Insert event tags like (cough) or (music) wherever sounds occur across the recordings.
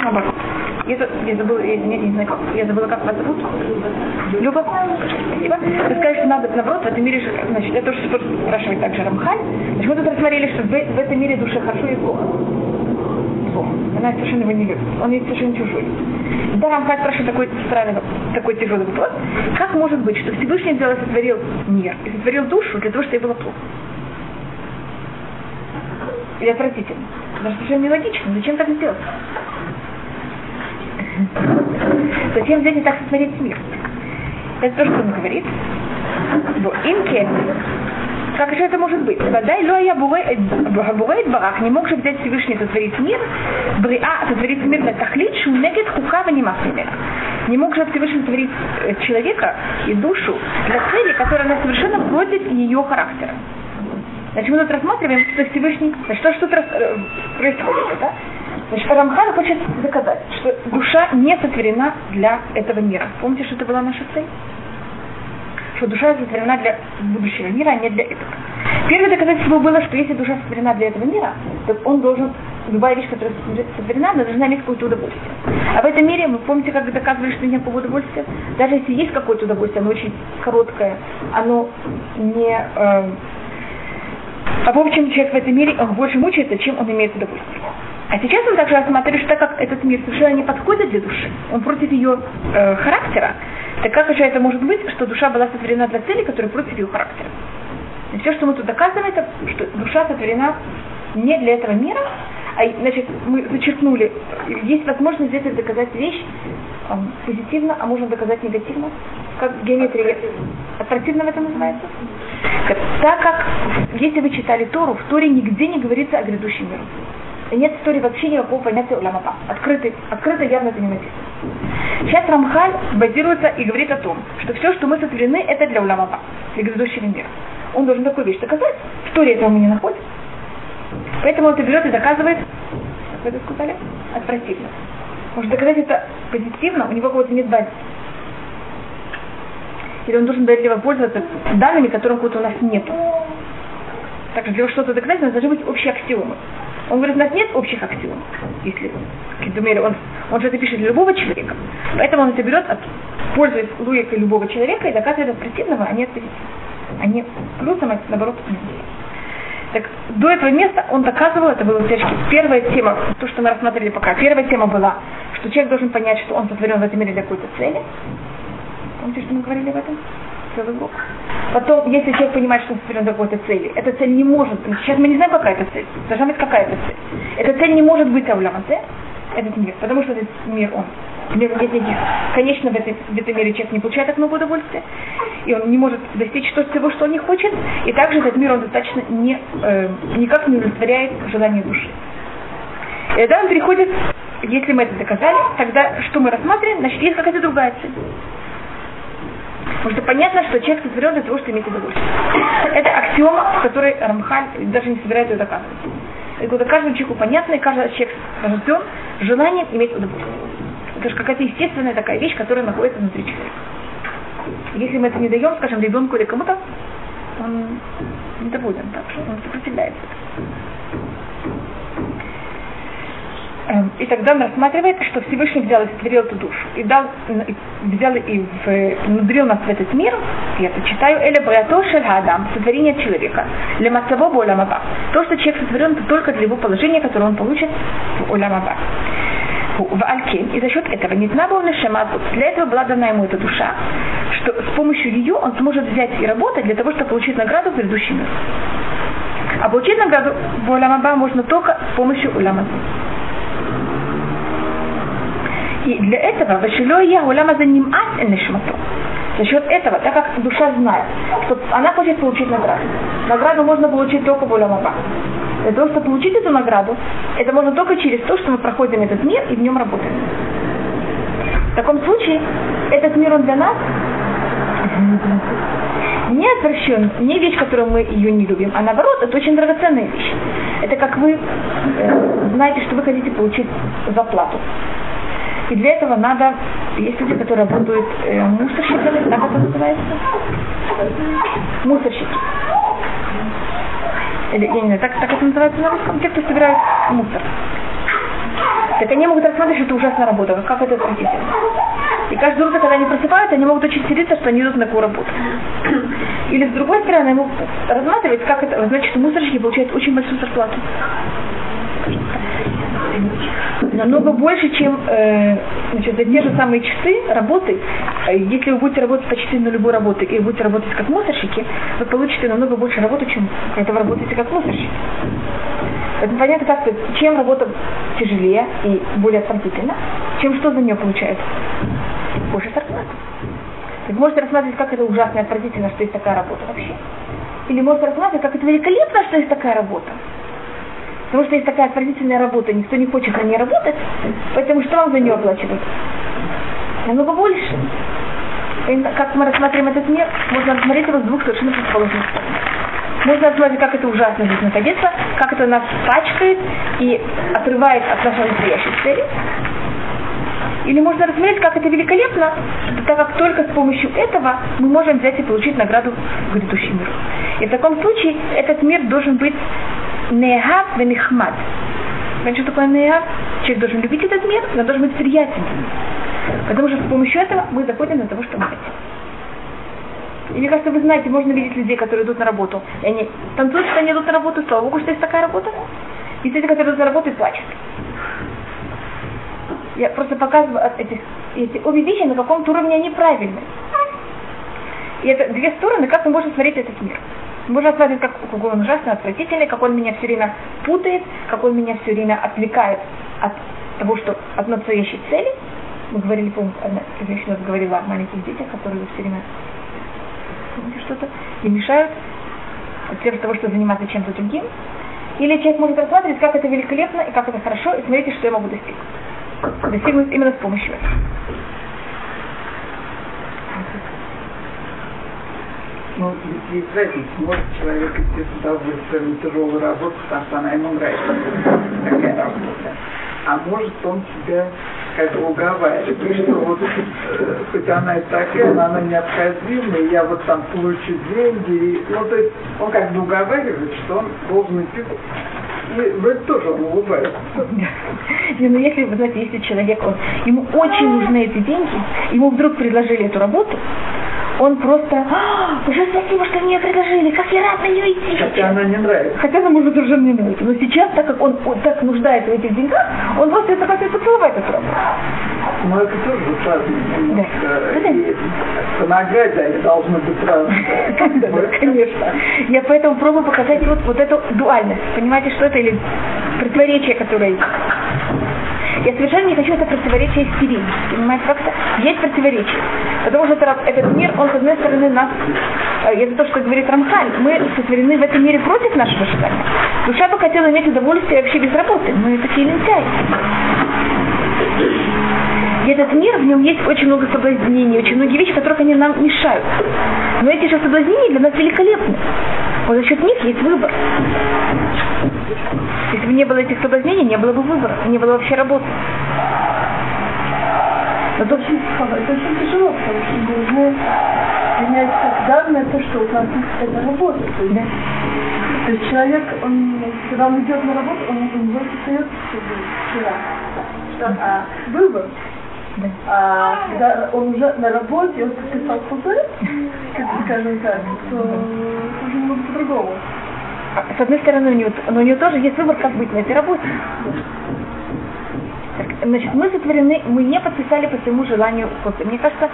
случае наоборот. Я, я, забыла, я, не, не знаю, я забыла, как вас зовут. Люба. Спасибо. Вы сказали, что надо, наоборот, в этом мире, значит, это тоже спрашивает также Рамхаль. Значит, мы тут рассмотрели, что в, в этом мире душе хорошо и плохо. Плохо. Она совершенно его не любит. Он ей совершенно чужой. Да, Рамхаль спрашивает такой странный, такой тяжелый вопрос. Как может быть, что Всевышний взял и сотворил мир, и сотворил душу для того, чтобы ей было плохо? Или отвратительно? Даже совершенно нелогично. Зачем так сделать? Зачем и так сотворить мир? Это то, что он говорит. Имке, как же это может быть? Водай ло я бугает барах, не мог же взять Всевышний сотворить мир, бриа сотворить мир на тахлит, шунегет хукава не Не мог же Всевышний сотворить э, человека и душу для цели, которая она совершенно против ее характера. Значит, мы тут рассматриваем, что Всевышний, что, что тут э, происходит, да? Значит, Рамхан хочет доказать, что душа не сотворена для этого мира. Помните, что это была наша цель? Что душа сотворена для будущего мира, а не для этого. Первое доказательство было, что если душа сотворена для этого мира, то он должен, любая вещь, которая сотворена, она должна иметь какое-то удовольствие. А в этом мире, вы помните, как доказывали, что нет удовольствия? Даже если есть какое-то удовольствие, оно очень короткое, оно не... Э, а в общем, человек в этом мире он больше мучается, чем он имеет удовольствие. А сейчас он также рассматривает, что так как этот мир совершенно не подходит для души, он против ее э, характера, так как же это может быть, что душа была сотворена для цели, которая против ее характера? И все, что мы тут доказываем, это что душа сотворена не для этого мира, а значит, мы зачеркнули, есть возможность здесь доказать вещь э, позитивно, а можно доказать негативно, как геометрия. Аттрактивно этом называется? Так как, если вы читали Тору, в Торе нигде не говорится о грядущем мире. Нет истории вообще никакого понятия уламаба. Открытый, открыто явно это не написано. Сейчас Рамхаль базируется и говорит о том, что все, что мы сотворены, это для уламаба, для грядущего мира. Он должен такую вещь доказать. В Торе этого мы не находим. Поэтому он это берет и доказывает, как вы это сказали, отвратительно. Может доказать это позитивно, у него какого-то нет базы. Или он должен доверительно пользоваться данными, которых у нас нет. Так что для что-то доказать, у нас должны быть общие аксиомы. Он говорит, у нас нет общих аксиом, если мере, он, он это пишет для любого человека. Поэтому он это берет, от, пользуясь логикой любого человека и доказывает от противного, а не от позитивного. А не плюсом, а наоборот минусом. Так до этого места он доказывал, это была всячески первая тема, то, что мы рассмотрели пока. Первая тема была, что человек должен понять, что он сотворен в этом мире для какой-то цели. Помните, что мы говорили об этом? целый урок. Потом, если человек понимает, что он сотворен для какой-то цели, эта цель не может, сейчас мы не знаем, какая это цель, должна быть какая-то цель. Эта цель не может быть Ауламазе, этот мир, потому что этот мир, он нет никаких. Конечно, в, этой, в этом мире человек не получает так много удовольствия, и он не может достичь того, что он не хочет, и также этот мир, он достаточно не, э, никак не удовлетворяет желание души. И тогда он переходит, если мы это доказали, тогда что мы рассматриваем, значит, есть какая-то другая цель. Потому что понятно, что человек сотворен для того, чтобы иметь удовольствие. Это аксиома, в которой Рамхаль даже не собирается ее доказывать. Это каждому человеку понятно, и каждый человек рожден желанием иметь удовольствие. Это же какая-то естественная такая вещь, которая находится внутри человека. Если мы это не даем, скажем, ребенку или кому-то, он недоволен так, что он сопротивляется. И тогда он рассматривает, что Всевышний взял и сотворил эту душу, и дал, взял и внудрил нас в этот мир, я это читаю, Эля Адам, сотворение человека, для Мацаво Оламаба. То, что человек сотворен, это только для его положения, которое он получит в Оламаба. В Алькен, и за счет этого не знабовна Шемазут. Для этого была дана ему эта душа, что с помощью ее он сможет взять и работать для того, чтобы получить награду в предыдущий мир. А получить награду в Уламаба можно только с помощью Уламазу. И для этого Вашило я улама за нишмату. За счет этого, так как душа знает, что она хочет получить награду. Награду можно получить только в Уламаба. Для того, чтобы получить эту награду, это можно только через то, что мы проходим этот мир и в нем работаем. В таком случае, этот мир он для нас не отвращен, не вещь, которую мы ее не любим, а наоборот, это очень драгоценная вещь. Это как вы э, знаете, что вы хотите получить заплату. И для этого надо, есть люди, которые работают э, мусорщиками, как это называется? Мусорщики. Или, я не знаю, так, так это называется на русском, те, кто собирают мусор. так они могут рассматривать, что это ужасная работа, как это отвратительно. И каждое утро, когда они просыпаются, они могут очень сердиться, что они идут на такую работу. Или с другой стороны, они могут рассматривать, как это, значит, мусорщики получают очень большую зарплату намного больше, чем э, значит, за те же самые часы работы. Э, если вы будете работать почти на любой работе и будете работать как мусорщики, вы получите намного больше работы, чем когда вы работаете как мусорщики. Это понятно, как чем работа тяжелее и более отвратительна, чем что за нее получается. Больше зарплаты. Вы можете рассматривать, как это ужасно и отвратительно, что есть такая работа вообще. Или можете рассматривать, как это великолепно, что есть такая работа. Потому что есть такая отвратительная работа, никто не хочет на ней работать, поэтому что вам за нее оплачивать? Намного больше. И как мы рассматриваем этот мир, можно рассмотреть его с двух совершенно противоположных сторон. Можно рассмотреть, как это ужасно здесь находиться, как это нас пачкает и отрывает от нашей настоящей цели. Или можно рассмотреть, как это великолепно, так как только с помощью этого мы можем взять и получить награду в грядущий мир. И в таком случае этот мир должен быть Нехав венихмад. Понимаете, что такое нехав? Человек должен любить этот мир, но должен быть приятен. Потому что с помощью этого мы заходим на того, что мы хотим. И мне кажется, вы знаете, можно видеть людей, которые идут на работу. И они танцуют, что они идут на работу, слава богу, что есть такая работа. И люди, которые идут на работу и плачут. Я просто показываю эти, эти обе вещи, на каком-то уровне они правильные. И это две стороны, как мы можем смотреть этот мир. Можно смотреть, как, какой он ужасно отвратительный, как он меня все время путает, как он меня все время отвлекает от того, что от настоящей цели. Мы говорили, помните, одна женщина говорила о маленьких детях, которые все время что-то и мешают от того, чтобы заниматься чем-то другим. Или человек может рассматривать, как это великолепно и как это хорошо, и смотрите, что я могу достигнуть. Достигнуть именно с помощью этого. Ну, есть разница. Может человек идти с удовольствием тяжелую работу, потому что она ему нравится, такая работа. А может он себя как бы уговаривает, что вот э, хоть она и такая, но она необходима, и я вот там получу деньги. Ну, то есть он как бы уговаривает, что он должен идти вы тоже он улыбается. Ну если, вы знаете, если человек, он, ему очень нужны эти деньги, ему вдруг предложили эту работу, он просто, «А, уже спасибо, что мне предложили, как я рад на нее идти. Хотя она не нравится. Хотя она, может, уже не нравится. Но сейчас, так как он, он так нуждается в этих деньгах, он просто хотел поцеловать эту работу. Но это тоже разные. Да. Помогать, они должны быть разные. (laughs) Конечно. Я поэтому пробую показать вот, вот эту дуальность. Понимаете, что это? Или противоречие, которое я совершенно не хочу это противоречие стереть. Понимаете, как-то есть противоречие. Потому что это, этот мир, он, с одной стороны, нас, э, это то, что говорит Рамхаль, мы сотворены в этом мире против нашего желания. Душа бы хотела иметь удовольствие вообще без работы. Мы такие лентяи. Этот мир, в нем есть очень много соблазнений, очень многие вещи, которых они нам мешают. Но эти же соблазнения для нас великолепны. Вот за счет них есть выбор. Если бы не было этих соблазнений, не было бы выбора, не было вообще работы. Это очень, это очень тяжело, потому что должны принять как данное то, что у нас это работа. То есть, да. то есть человек, он, когда он идет на работу, он, у него остается вчера. А выбор. Да. А когда он уже на работе, он подписал худой, скажем так, то уже немного по-другому. С одной стороны, у него, но у него тоже есть выбор, как быть на этой работе. Значит, мы сотворены, мы не подписали по своему желанию после. Мне кажется,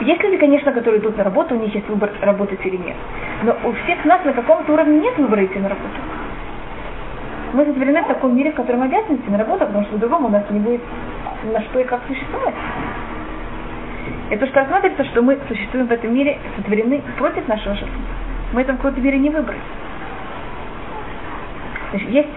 есть люди, конечно, которые идут на работу, у них есть выбор работать или нет. Но у всех нас на каком-то уровне нет выбора идти на работу. Мы сотворены в таком мире, в котором обязаны идти на работу, потому что по-другому у нас не будет на что и как существовать. Это что рассматривается, что мы существуем в этом мире, сотворены против нашего желания. Мы это в какой-то мере не выбрали. Значит, есть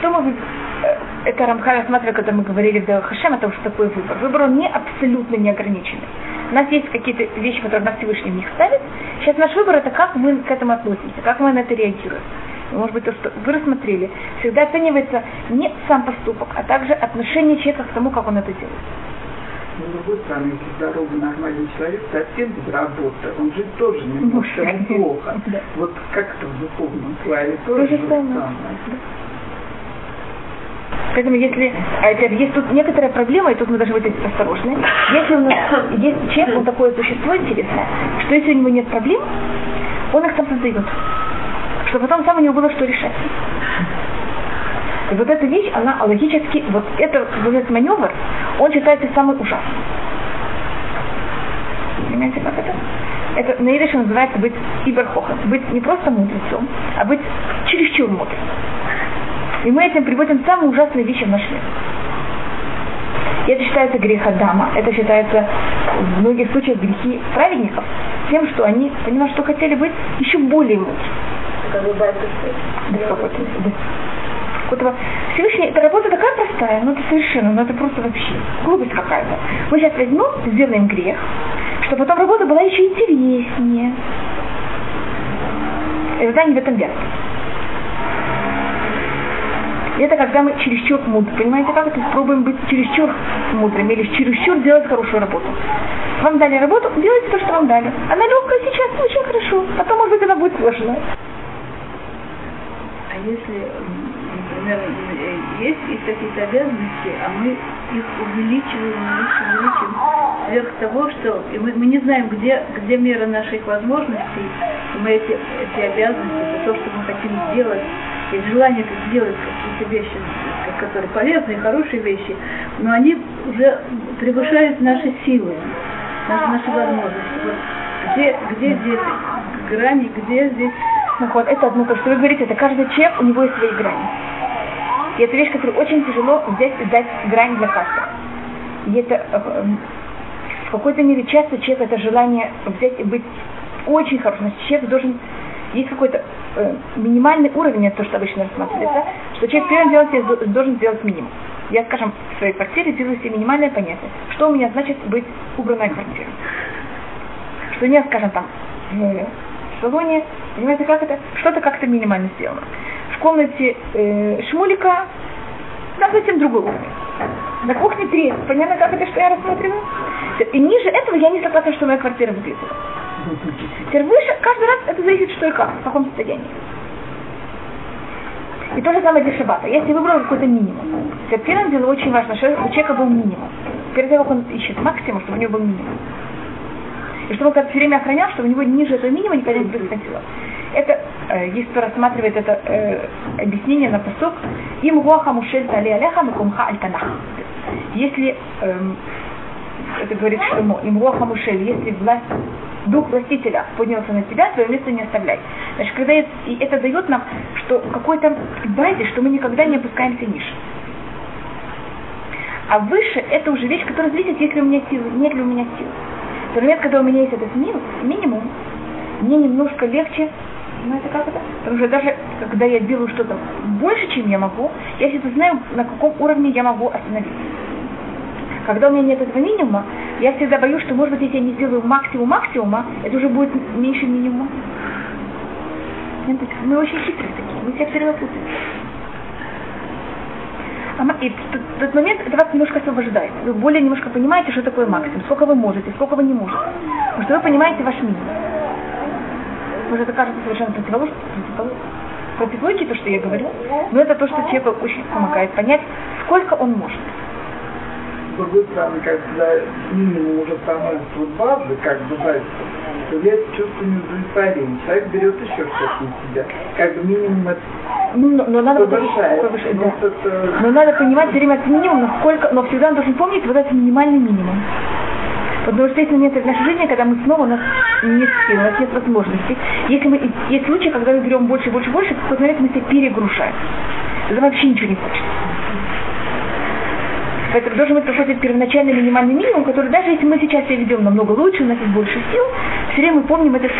что мы э, это Рамха рассматривает, когда мы говорили в Хашем о том, что такое выбор. Выбор он не абсолютно неограниченный. У нас есть какие-то вещи, которые нас Всевышний в них ставит. Сейчас наш выбор это как мы к этому относимся, как мы на это реагируем. Может быть, то, что вы рассмотрели, всегда оценивается не сам поступок, а также отношение человека к тому, как он это делает. Но с другой стороны, если здоровый нормальный человек совсем без работы, он же тоже немножко ему плохо. (laughs) Да. Вот как это в духовном плане тоже то же самое. самое. Поэтому если, опять, есть тут некоторая проблема, и тут мы должны быть осторожны. Если у нас есть человек, он такое существо интересное, что если у него нет проблем, он их сам создает. Чтобы потом сам у него было что решать. И вот эта вещь, она логически, вот это, вот этот маневр, он считается самый ужасный. Понимаете, как это? Это на идыше называется быть иберхохом. Быть не просто мудрецом, а быть чересчур мудрым. И мы этим приводим самые ужасные вещи в наш мир. Это считается грех Адама. Это считается в многих случаях грехи праведников. Тем, что они, понимаешь, что хотели быть еще более мудрыми. Какого-то Всевышний, эта работа такая простая, ну это совершенно, ну это просто вообще глупость какая-то. Мы сейчас возьмем, сделаем грех, чтобы потом работа была еще интереснее. И тогда не в этом дело. Это когда мы чересчур мудры. Понимаете, как это? Пробуем быть чересчур мудрыми или чересчур делать хорошую работу. Вам дали работу, делайте то, что вам дали. Она легкая сейчас, очень хорошо. Потом, может быть, она будет сложная. Если, например, есть, есть какие-то обязанности, а мы их увеличиваем, увеличиваем, увеличиваем, сверх того, что и мы, мы не знаем, где, где мера наших возможностей, и мы эти, эти обязанности, то, что мы хотим сделать, есть желание сделать какие-то вещи, которые полезные, хорошие вещи, но они уже превышают наши силы, наши, наши возможности. Вот где, где здесь грани, где здесь... Вот, это одно, то, что вы говорите, это каждый человек, у него есть свои грани. И это вещь, которую очень тяжело взять и дать грань для каждого. И это э, в какой-то мере часто человек это желание взять и быть очень хорошим. Значит, человек должен есть какой-то э, минимальный уровень, это то, что обычно рассматривается, что человек первым делом должен сделать минимум. Я, скажем, в своей квартире делаю себе минимальное понятие. Что у меня значит быть убранной квартирой? Что у меня, скажем, там, в салоне, понимаете, как это? Что-то как-то минимально сделано. В комнате э, шмулика там совсем другой уровень. На кухне три. Понятно, как это, что я рассматриваю? И ниже этого я не согласна, что моя квартира выглядит. Теперь выше, каждый раз это зависит, что и как, в каком состоянии. И то же самое для шабата. Если выбрал какой-то минимум. Теперь первым делом очень важно, чтобы у человека был минимум. Перед тем, как он ищет максимум, чтобы у него был минимум. И чтобы он как все время охранял, чтобы у него ниже этого минимума никогда не происходило. Это, э, есть кто рассматривает это э, объяснение на посок, им гуаха мушель тали алеха микумха аль Если, э, это говорит Шлемо, им гуаха мушель, если власть дух властителя поднялся на тебя, твое место не оставляй. Значит, когда это, и это дает нам, что какой-то базе, что мы никогда не опускаемся ниже. А выше это уже вещь, которая зависит, есть ли у меня силы, нет ли у меня сил. В момент, когда у меня есть этот минус, минимум, мне немножко легче, знаете как это? Потому что даже когда я делаю что-то больше, чем я могу, я всегда знаю, на каком уровне я могу остановиться. Когда у меня нет этого минимума, я всегда боюсь, что, может быть, если я не сделаю максимум максимума, это уже будет меньше минимума. Мы очень хитрые такие, мы себя путаем. И в тот момент это вас немножко освобождает. Вы более немножко понимаете, что такое максимум, сколько вы можете, сколько вы не можете. Потому что вы понимаете ваш минимум. Может, это кажется совершенно противоположно, противоположно то, что я говорю, но это то, что человеку очень помогает понять, сколько он может другой стороны, когда минимум уже становится базы, как бы, знаете, появляется чувство неудовлетворения. Человек берет еще что-то на себя. Как бы минимум это ну, но, но надо повышает. повышать да. это... Но надо понимать все время это минимум, насколько, но всегда он должен помнить вот этот минимальный минимум. Потому что есть моменты в нашей жизни, когда мы снова, у нас нет сил, у нас нет возможностей. Если мы, есть случаи, когда мы берем больше, больше, больше, в какой-то момент мы себя перегружаем. Это вообще ничего не хочется. Поэтому должен быть какой-то первоначальный минимальный минимум, который даже если мы сейчас себя ведем намного лучше, у нас есть больше сил, все время мы помним этот,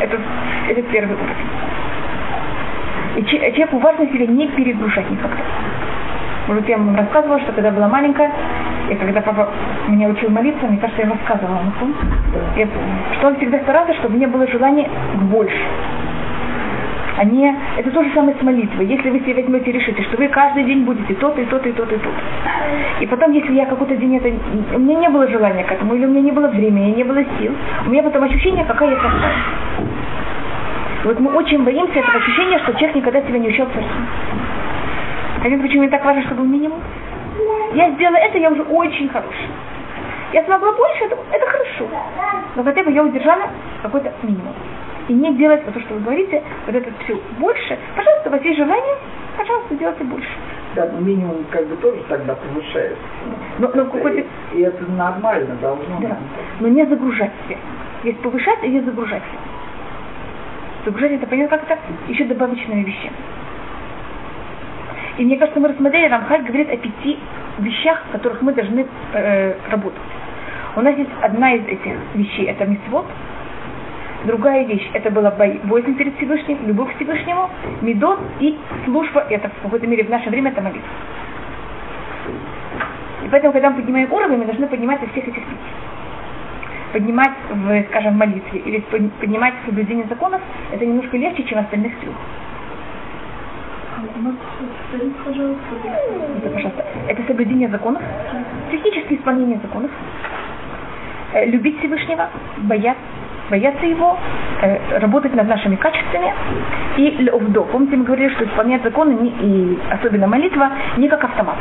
этот, этот первый уровень. И человеку важно себя не перегружать никогда. Может, я вам рассказывала, что когда была маленькая, и когда папа меня учил молиться, мне кажется, я рассказывала, я, что он всегда старался, чтобы у меня было желание больше они, это то же самое с молитвой. Если вы себе возьмете и решите, что вы каждый день будете тот, и тот, и тот, и тот. И потом, если я какой-то день это, у меня не было желания к этому, или у меня не было времени, не было сил, у меня потом ощущение, какая я простая. Вот мы очень боимся этого ощущения, что человек никогда себя не ощущал царством. Понятно, почему мне так важно, чтобы минимум? Я сделала это, я уже очень хорошая. Я смогла больше, это, это хорошо. Но хотя бы я удержала какой-то минимум. И не делать вот то, что вы говорите, вот это все больше. Пожалуйста, у вас есть желание, пожалуйста, делайте больше. Да, но минимум как бы тоже тогда повышается. Но, но какой-то... И, и это нормально должно Да. быть. Но не загружать себя. Есть повышать и есть загружать себя. Загружать это понятно, как это еще добавочными вещами. И мне кажется, мы рассмотрели, Рамхаль говорит о пяти вещах, в которых мы должны э, работать. У нас есть одна из этих вещей, это мисвод. Другая вещь, это была боязнь перед Всевышним, любовь к Всевышнему, медот и служба, это в какой-то мере в наше время это молитва. И поэтому, когда мы поднимаем уровень, мы должны поднимать со всех этих пяти поднимать в, скажем, молитве или под- поднимать в соблюдение законов, это немножко легче, чем остальных пожалуйста? Это, пожалуйста, это соблюдение законов, техническое исполнение законов, э, любить Всевышнего, бояться, бояться его, э, работать над нашими качествами и левдо. Помните, мы говорили, что исполнять законы и особенно молитва не как автомат.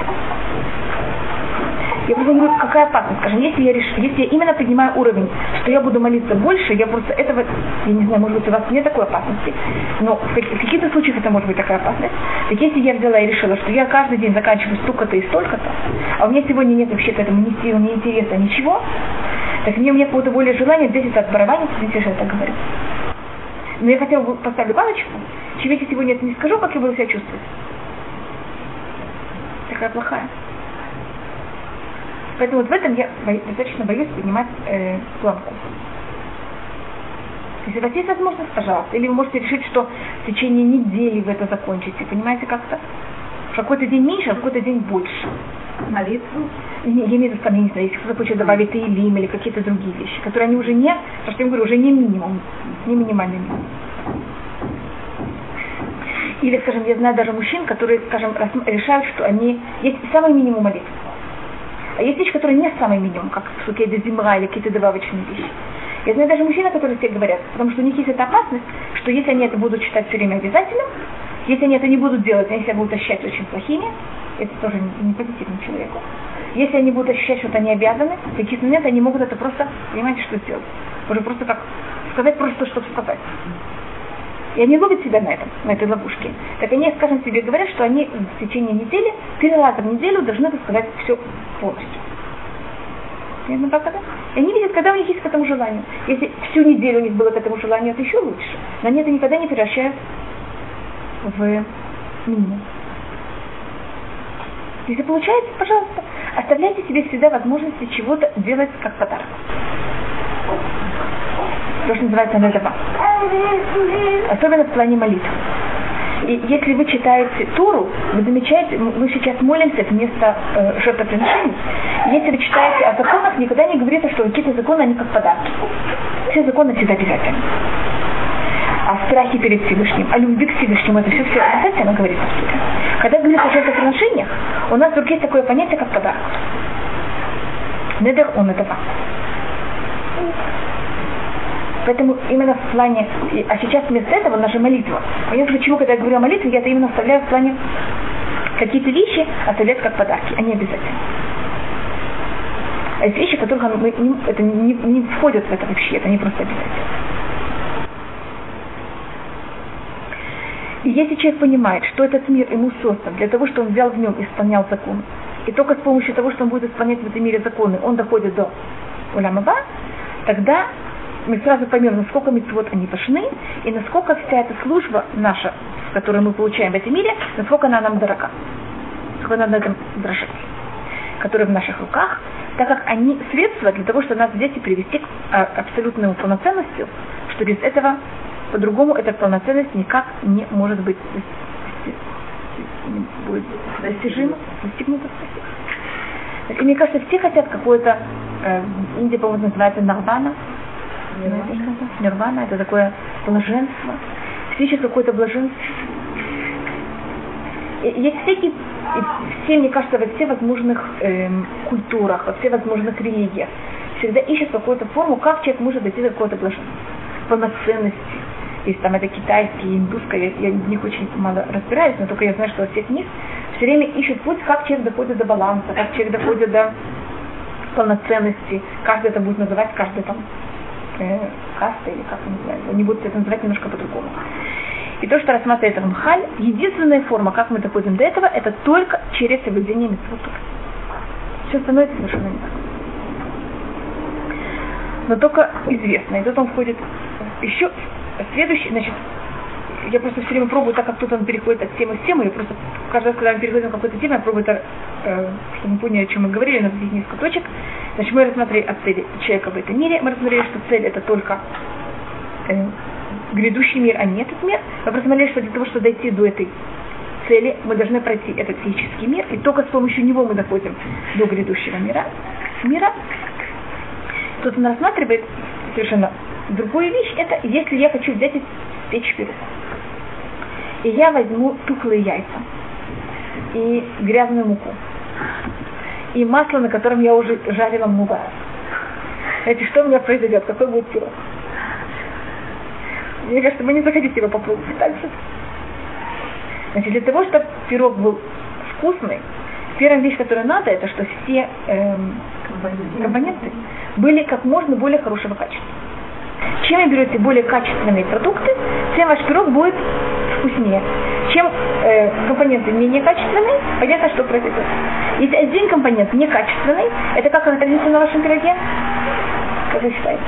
Я просто говорю, какая опасность. Скажем, если я реш... если я именно поднимаю уровень, что я буду молиться больше, я просто этого, я не знаю, может быть, у вас нет такой опасности, но в, в каких-то случаях это может быть такая опасность. Так если я взяла и решила, что я каждый день заканчиваю столько-то и столько-то, а у меня сегодня нет вообще к этому ни сил, ни интереса, ничего, так мне, у меня какое-то более желание здесь это отбарабанить, что я так говорю. Но я хотела бы поставить галочку, чем если сегодня это не скажу, как я буду себя чувствовать. Такая плохая. Поэтому вот в этом я достаточно боюсь поднимать э, планку. Если у вас есть возможность, пожалуйста. Или вы можете решить, что в течение недели вы это закончите. Понимаете, как-то? В какой-то день меньше, а в какой-то день больше. Молитву. Не, я имею в виду, там, я не знаю, если кто-то хочет добавить Таилим или какие-то другие вещи, которые они уже не, то, что я говорю, уже не минимум, не минимальный минимум. Или, скажем, я знаю даже мужчин, которые, скажем, решают, что они есть самый минимум молитв. А есть вещи, которые не самый минимум, как сукеда земра или какие-то добавочные вещи. Я знаю даже мужчин, которые все говорят, потому что у них есть эта опасность, что если они это будут считать все время обязательным, если они это не будут делать, они себя будут ощущать очень плохими, это тоже не, не позитивно человеку. Если они будут ощущать, что они обязаны, в какие-то моменты они могут это просто, понимаете, что сделать. Уже просто как сказать просто, чтобы сказать. И они ловят себя на этом, на этой ловушке. Так они, скажем себе, говорят, что они в течение недели, три раза в неделю должны рассказать все полностью. Понятно, как это? И они видят, когда у них есть к этому желание. Если всю неделю у них было к этому желание, это еще лучше. Но они это никогда не превращают в минимум. Если получается, пожалуйста, оставляйте себе всегда возможности чего-то делать как подарок. То, что называется недова. Особенно в плане молитв. И если вы читаете Туру, вы замечаете, мы сейчас молимся вместо э, жертвоприношений. Если вы читаете о законах, никогда не говорится, что какие-то законы, они как подарки. Все законы всегда обязательны. О страхе перед Всевышним, о любви к Всевышнему, это все, все обязательно говорится в Туре. Когда говорится о жертвоприношениях, у нас вдруг есть такое понятие, как подарок. Недер он это Поэтому именно в плане, а сейчас вместо этого наша молитва. Понятно, почему, когда я говорю о молитве, я это именно оставляю в плане какие-то вещи оставлять как подарки, они обязательно. А есть вещи, которых мы не, это не, не входят в это вообще, это не просто обязательно. И если человек понимает, что этот мир ему создан для того, чтобы он взял в нем и исполнял закон, и только с помощью того, что он будет исполнять в этом мире законы, он доходит до Уламаба, тогда мы сразу поймем, насколько митцвот они важны, и насколько вся эта служба наша, которую мы получаем в этом мире, насколько она нам дорога, насколько на этом дрожать, которая в наших руках, так как они средства для того, чтобы нас здесь и привести к а, абсолютному полноценности, что без этого по-другому эта полноценность никак не может быть достижима, достигнута. И мне кажется, все хотят какое-то, э, в Индии, по-моему, называется нарвана. Нирвана, это такое блаженство. Ищут какое-то блаженство. Есть всякие, все, мне кажется, во всех возможных эм, культурах, во всех возможных религиях всегда ищут какую-то форму, как человек может дойти до какого-то блаженства, полноценности. Если там это китайские, индусское, я, я в них очень мало разбираюсь, но только я знаю, что во всех них все время ищет путь, как человек доходит до баланса, как человек доходит до полноценности. Каждый это будет называть, каждый там э, каста или как не знаю, они будут это называть немножко по-другому. И то, что рассматривает Рамхаль, единственная форма, как мы доходим до этого, это только через соблюдение митцвотов. Все становится совершенно не так. Но только известно. И тут он входит еще следующий, значит, я просто все время пробую, так как тут он переходит от темы к тему, я просто каждый раз, когда мы переходим к какой-то теме, я пробую это, э, чтобы мы поняли, о чем мы говорили, у нас здесь несколько точек. Значит, мы рассмотрели о цели человека в этом мире, мы рассмотрели, что цель это только э, грядущий мир, а не этот мир. Мы рассмотрели, что для того, чтобы дойти до этой цели, мы должны пройти этот физический мир, и только с помощью него мы доходим до грядущего мира. мира. Тут он рассматривает совершенно другую вещь, это если я хочу взять и печь пирог и я возьму тухлые яйца и грязную муку и масло, на котором я уже жарила раз. Знаете, что у меня произойдет? Какой будет пирог? Мне кажется, вы не захотите его попробовать же. Значит, для того, чтобы пирог был вкусный, первая вещь, которая надо, это что все эм, компоненты были как можно более хорошего качества. Чем вы берете более качественные продукты, тем ваш пирог будет вкуснее. Чем э, компоненты менее качественные, понятно, что произойдет. Если один компонент некачественный, это как он отразится на вашем пироге? Как вы считаете?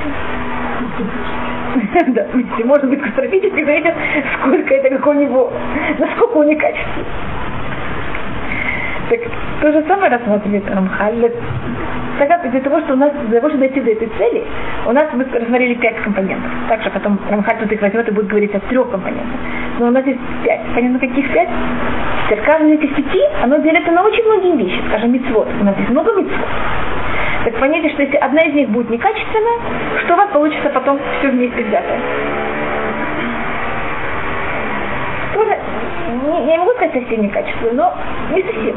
(laughs) Да, может быть катастрофически зависит, сколько это, как у него, насколько он некачественный. Так то же самое рассматривает Рамхаль. Тогда для того, что у нас, для того, чтобы дойти до этой цели, у нас мы рассмотрели пять компонентов. Также потом Рамхаль тут их возьмет и будет говорить о трех компонентах. Но у нас есть пять. Понятно, каких пять? Теперь каждый из пяти, оно делится на очень многие вещи. Скажем, мицвод. У нас есть много мицвод. Так понятие, что если одна из них будет некачественная, что у вас получится потом все вместе взятое? Тоже, не, не могу сказать совсем некачественную, но не совсем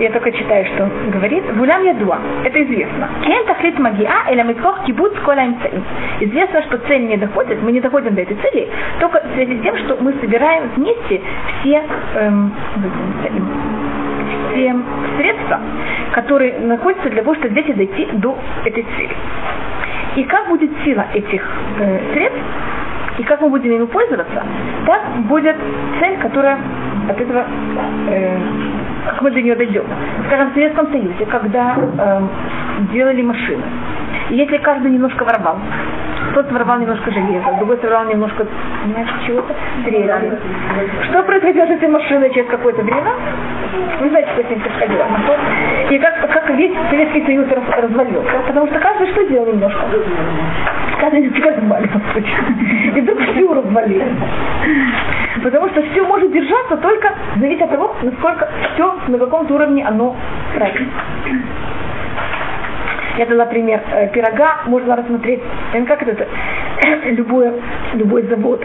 я только читаю, что он говорит, Вулям ядуа, это известно. Кен тахлит магиа или микох кибуц кола Известно, что цель не доходит, мы не доходим до этой цели, только в связи с тем, что мы собираем вместе все, эм, все средства, которые находятся для того, чтобы взять и дойти до этой цели. И как будет сила этих э, средств, и как мы будем ими пользоваться, так будет цель, которая от этого э, как мы до нее дойдем. Скажем, в Советском Союзе, когда э, делали машины, если каждый немножко воровал, тот воровал немножко железа, другой воровал немножко чего-то, дрели. Что происходило с этой машиной через какое-то время? Вы знаете, что с ним происходило. И как, как весь Советский Союз раз, развалился. Потому что каждый что делал немножко? Каждый немножко развалился. И вдруг все развалили. Потому что все может держаться только зависит от того, насколько все, на каком уровне оно правильно. Я дала пример э, пирога, можно рассмотреть, как это, (coughs) любой, любой завод.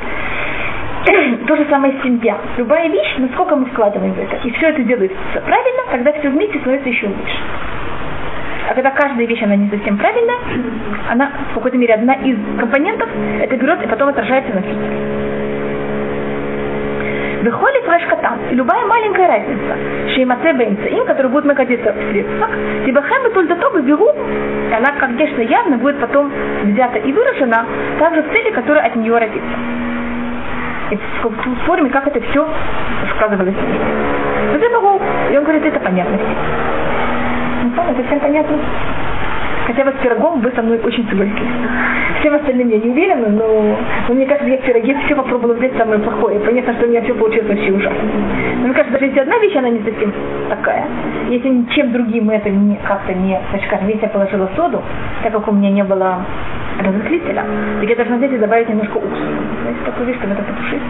(coughs) То же самое семья. Любая вещь, насколько мы вкладываем в это, и все это делается правильно, тогда все вместе становится еще лучше. А когда каждая вещь, она не совсем правильная, она в какой-то мере одна из компонентов, это берет и потом отражается на физике. Выходит рашкатан. И любая маленькая разница, шеймаце им, который будет находиться в средствах, либо хэм и тульдатоба беру, она, конечно, явно будет потом взята и выражена также в цели, которая от нее родится. И в форме, как это все сказывалось. Вот и он говорит, это понятно. Ну, это всем понятно. Хотя вот с пирогом вы со мной очень согласились. Всем остальным я не уверена, но, но мне кажется, я в пироге все попробовала взять самое плохое. Понятно, что у меня все получилось вообще ужасно. Но мне кажется, даже если одна вещь, она не совсем такая. Если ничем другим это не, как-то не, значит, скажем, если я положила соду, так как у меня не было разрыхлителя, так я должна взять и добавить немножко уксуса. Знаете, такую вещь, чтобы это потушить.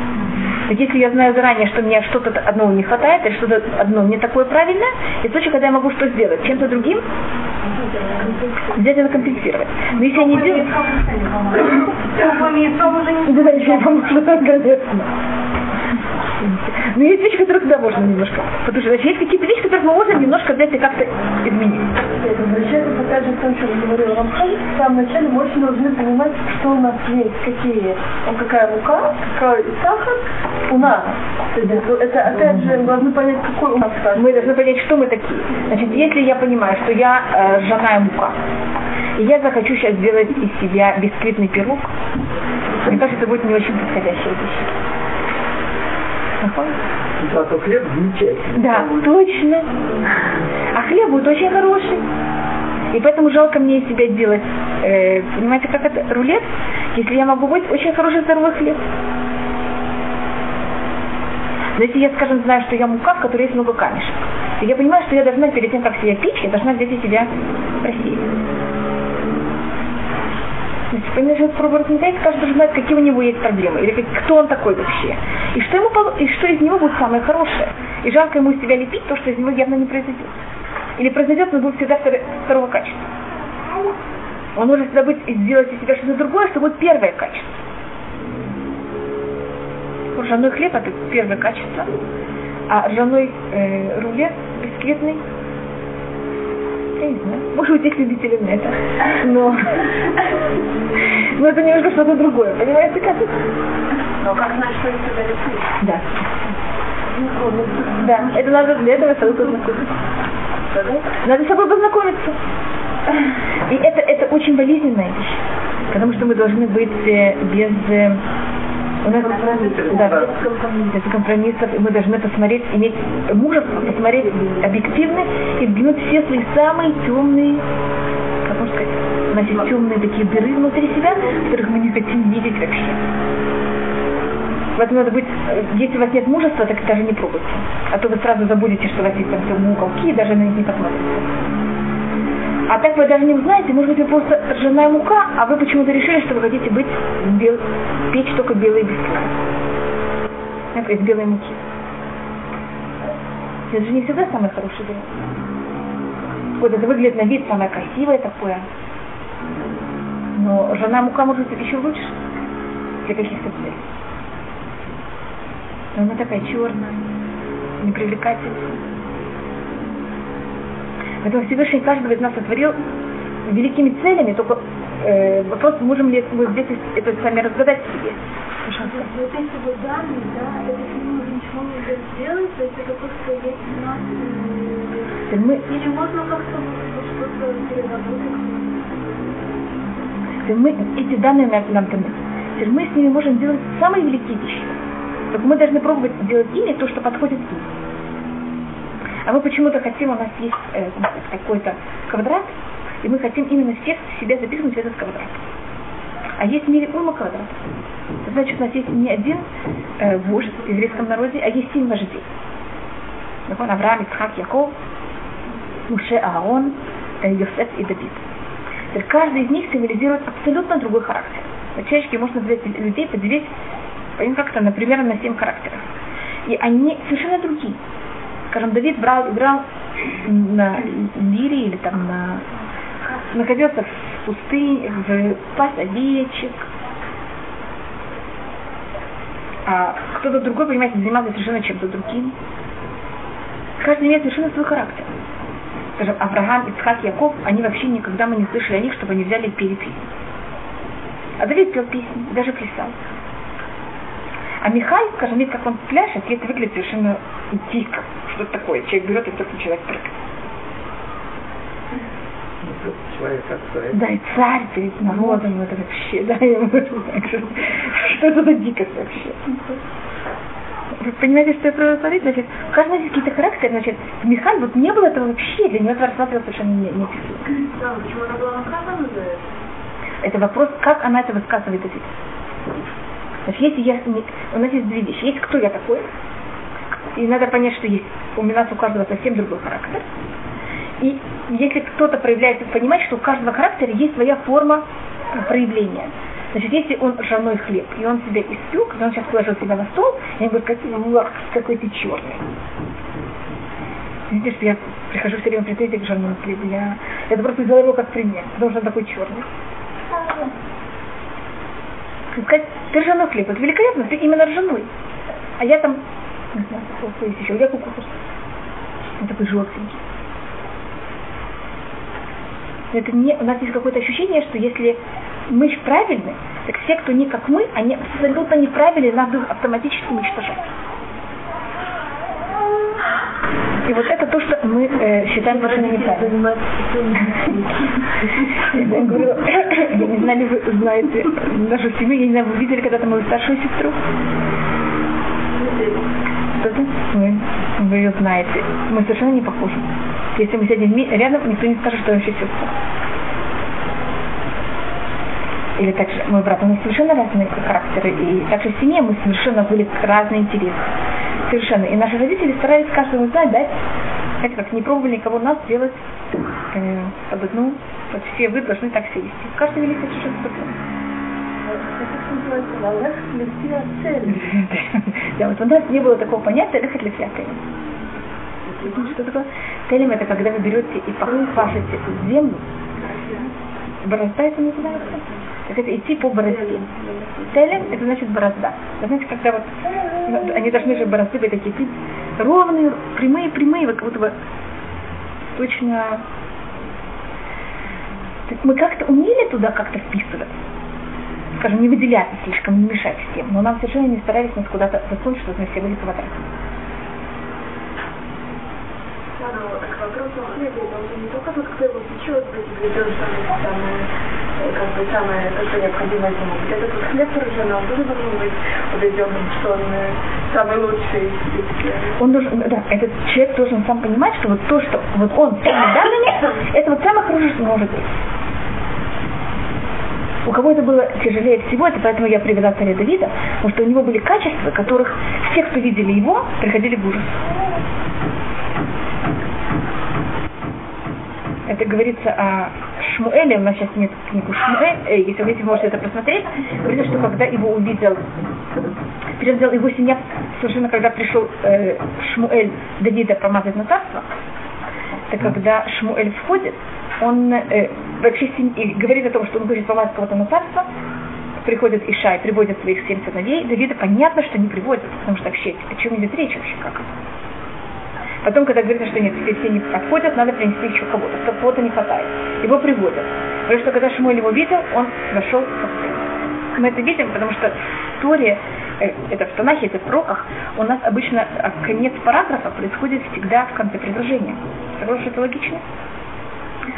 Так если я знаю заранее, что мне что-то одно не хватает, или что-то одно не такое правильное, и в случае, когда я могу что сделать? Чем-то другим взять это компенсировать. Но если я не делаю... Да, если я помогу, конечно. Но есть вещи, которые туда можно немножко. Потому что есть какие-то вещи, которые мы можем немножко взять и как-то изменить. Возвращается опять же к тому, что говорил Рамхаль, в самом начале мы очень должны понимать, что у нас есть, какие, ну, какая мука, какой сахар у нас. То есть, это, опять же, мы должны понять, какой у нас сахар. Мы должны понять, что мы такие. Значит, если я понимаю, что я э, жена мука, и я захочу сейчас сделать из себя бисквитный пирог, мне кажется, это будет не очень подходящая вещь. Зато хлеб замечательный. Да, точно. А хлеб будет очень хороший. И поэтому жалко мне из себя делать, э, понимаете, как это, рулет, если я могу быть очень хороший здоровый хлеб. Но если я, скажем, знаю, что я мука, в которой есть много камешек, и я понимаю, что я должна перед тем, как себя печь, я должна взять из себя просеять. Этот пробовать не знает, каждый должен знать, какие у него есть проблемы, или кто он такой вообще. И что, ему, и что из него будет самое хорошее. И жалко ему себя лепить то, что из него явно не произойдет. Или произойдет, но будет всегда втор- второго качества. Он может забыть и сделать из себя что-то другое, что будет первое качество. Ржаной хлеб это первое качество, а ржаной э, рулет бисквитный я не знаю. Может быть, есть любители это. Но, но это немножко что-то другое. Понимаете, как это? Но как знать, что из себя лепить? Да. Да, это надо для этого с собой познакомиться. Надо с собой познакомиться. И это, это очень болезненная вещь. Потому что мы должны быть э, без... у нас, да, без компромиссов. и мы должны посмотреть, иметь мужество, посмотреть объективно и взглянуть все свои самые темные, как можно сказать, есть темные такие дыры внутри себя, которых мы не хотим видеть вообще. Поэтому надо быть, если у вас нет мужества, так даже не пробуйте. А то вы сразу забудете, что у вас есть там темные уголки, и даже на них не посмотрите. А так вы даже не узнаете, может быть, вы просто ржаная мука, а вы почему-то решили, что вы хотите быть бел... печь только белые бисквиты. Это из белой муки. Это же не всегда самое хорошее дело. Вот это выглядит на вид самое красивое такое. Но ржаная мука может быть еще лучше для каких-то целей. Но она такая черная, непривлекательная. Поэтому Всевышний каждого из нас сотворил великими целями, только э, вопрос, можем ли мы здесь это сами разгадать себе. Вот эти вот данные, да, это ним уже ничего нельзя сделать, то есть это просто есть у нас... Мы, Или можно как-то что-то переработать? мы эти данные нам, нам. То есть мы с ними можем делать самые великие вещи. Только мы должны пробовать делать ими то, что подходит им. А мы почему-то хотим, у нас есть э, какой-то квадрат, и мы хотим именно всех себя запихнуть в этот квадрат. А есть в мире уйма квадратов. Значит, у нас есть не один э, вождь в еврейском народе, а есть семь вождей. Например, Авраам, Ицхак, Яков, Муше, Аарон, э, Йосеф и Давид. Теперь каждый из них символизирует абсолютно другой характер. Человечески можно назвать людей поделить, ну, как-то, например, на семь характеров. И они совершенно другие. Скажем, Давид брал, играл на лире или там на находился в пустыне, в пасть овечек. А кто-то другой, понимаете, занимался совершенно чем-то другим. Каждый имеет совершенно свой характер. Скажем, Авраам, Ицхак, Яков, они вообще никогда мы не слышали о них, чтобы они взяли и пели песни. А Давид пел песни, даже плясал. А Михай, скажем, видит, как он пляшет, и это выглядит совершенно дико. Что это такое? Человек берет и вдруг начинает прыгать. Ну, Человек как царь. Да, и царь перед народом, это вообще, да, я что, это за дикость вообще. Вы понимаете, что я говорю? Значит, у каждого есть какие-то характеры, значит, Михаль вот не было этого вообще, для него это рассматривалось совершенно не, не Да, почему она была наказана за это? Это вопрос, как она это высказывает о себе. Значит, если я, у нас есть две вещи. Есть кто я такой, и надо понять, что есть у нас у каждого совсем другой характер. И если кто-то проявляет, понимать, что у каждого характера есть своя форма проявления. Значит, если он ржаной хлеб, и он себя испек, и он сейчас положил себя на стол, и он говорит, «Уах, какой ты черный. Видите, что я прихожу все время претензии к ржаному хлебу. Я это просто взяла его как пример, потому что он такой черный. Сказать, ржаной хлеб, это великолепно, ты именно ржаной. А я там, не знаю, что есть еще, я кукурuz. Он такой желтенький. Это не, у нас есть какое-то ощущение, что если мы правильны, так все, кто не как мы, они абсолютно неправильны, нас будут автоматически уничтожать. И вот это то, что мы э, считаем неправильно. Я говорю, не знаю, ли вы знаете нашу семью, я не знаю, вы видели когда-то мою старшую сестру? Что-то? Вы, вы ее знаете. Мы совершенно не похожи. Если мы сядем рядом, никто не скажет, что я вообще сестра. Или также мой брат, у нас совершенно разные характеры. И также в семье мы совершенно были разные интересы. Совершенно. И наши родители старались каждому знать, дать, знаете, как не пробовали никого нас делать э, под одну, вот все вы должны так себя вести. Каждый вели себя по-другому. Да, вот у нас не было такого понятия лехать ли Что такое? Телем это когда вы берете и пашете землю. Борозда это называется? Так это идти по борозде. Телем это значит борозда. Вы знаете, когда вот они должны же борозды быть такие ровные, прямые, прямые, вот как будто бы точно так мы как-то умели туда как-то вписываться скажем, не выделяться слишком, не мешать всем. Но нам совершенно не старались нас куда-то засунуть, чтобы мы все были он должен да, этот человек должен сам понимать, что вот то, что вот он данными, это вот самое хорошее, что может быть. У кого это было тяжелее всего, это поэтому я привела царя Давида, потому что у него были качества, которых все, кто видели его, приходили в ужас. Это говорится о Шмуэле, у нас сейчас нет книгу Шмуэль, э, если вы хотите, можете это просмотреть. Говорится, что когда его увидел, перевзял его семья, совершенно когда пришел э, Шмуэль Давида помазать на царство, то когда Шмуэль входит, он э, вообще и говорит о том, что он будет помазать кого-то на царство, приходит Иша и приводит своих семь сыновей, Давида понятно, что не приводит, потому что вообще о чем идет речь вообще как. Потом, когда говорится, что нет, все, все не подходят, надо принести еще кого-то, кого-то не хватает. Его приводят. Потому что когда Шмуэль его видел, он зашел Мы это видим, потому что в Торе, э, это в Танахе, это в Проках, у нас обычно а, конец параграфа происходит всегда в конце предложения. Согласны, что это логично?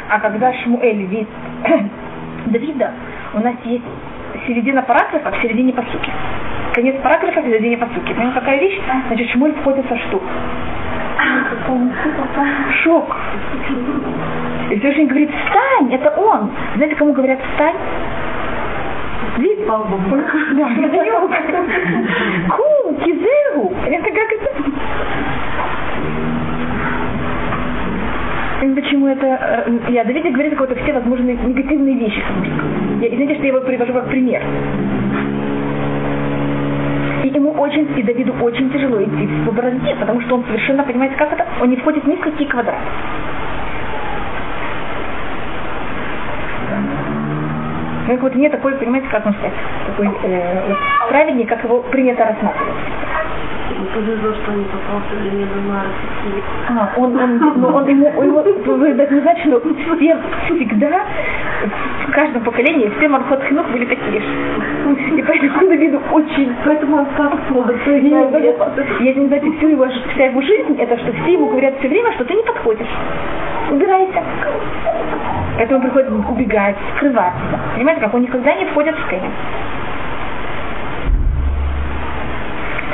А когда Шмуэль видит (clears throat) Давида, у нас есть середина параграфа в середине посуки. Конец параграфа в середине посуки. Понимаете, какая вещь? Значит, Шмуэль входит со штук. Шок. И Всевышний говорит, встань, это он. Знаете, кому говорят встань? Вид. Да, Кум, кизеру. Это как это? Почему это... Э, я Давид говорит какие-то все возможные негативные вещи. Я, извините, что я его привожу как пример. Ему очень, и Давиду очень тяжело идти по борозде, потому что он совершенно, понимаете, как это? Он не входит ни в какие квадраты. Ну, вот мне такой, понимаете, как он сказать, такой э, праведник, как его принято рассматривать повезло, что не попался для меня А, он, он, ну, он, ему, его, вы даже не знаете, что все всегда, в каждом поколении, все Мархот Хинух были такие же. И поэтому он виду очень... Поэтому он как Если вы знаете, всю его, вся его жизнь, это что все ему говорят все время, что ты не подходишь. Убирайся. Поэтому приходится убегать, скрываться. Понимаете, как он никогда не входит в тему.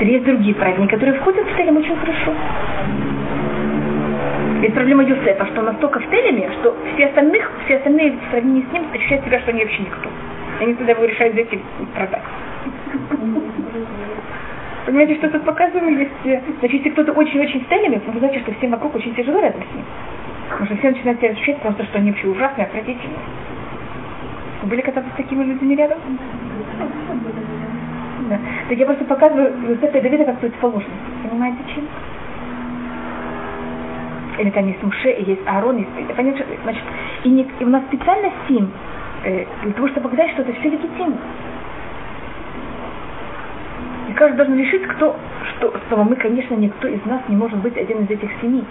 Есть другие праведники, которые входят в Телем очень хорошо. Ведь проблема Юсефа, что настолько в Телеме, что все остальных, все остальные в сравнении с ним ощущают себя, что они вообще никто. Они тогда его решают взять и продать. Понимаете, что тут показываю? Есть, значит, если кто-то очень-очень в Телеме, то значит, что всем вокруг очень тяжело рядом с ним. Потому что все начинают себя ощущать просто, что они вообще ужасные, отвратительные. Вы были когда-то с такими людьми рядом? Да. Так я просто показываю Юсефа и Давида как противоположность. Понимаете, чем? Или там есть Муше, и есть Аарон, есть Понятно, значит, и, не, и у нас специально семь, э, для того, чтобы показать, что это все легитимно. И каждый должен решить, кто, что, что мы, конечно, никто из нас не может быть один из этих семи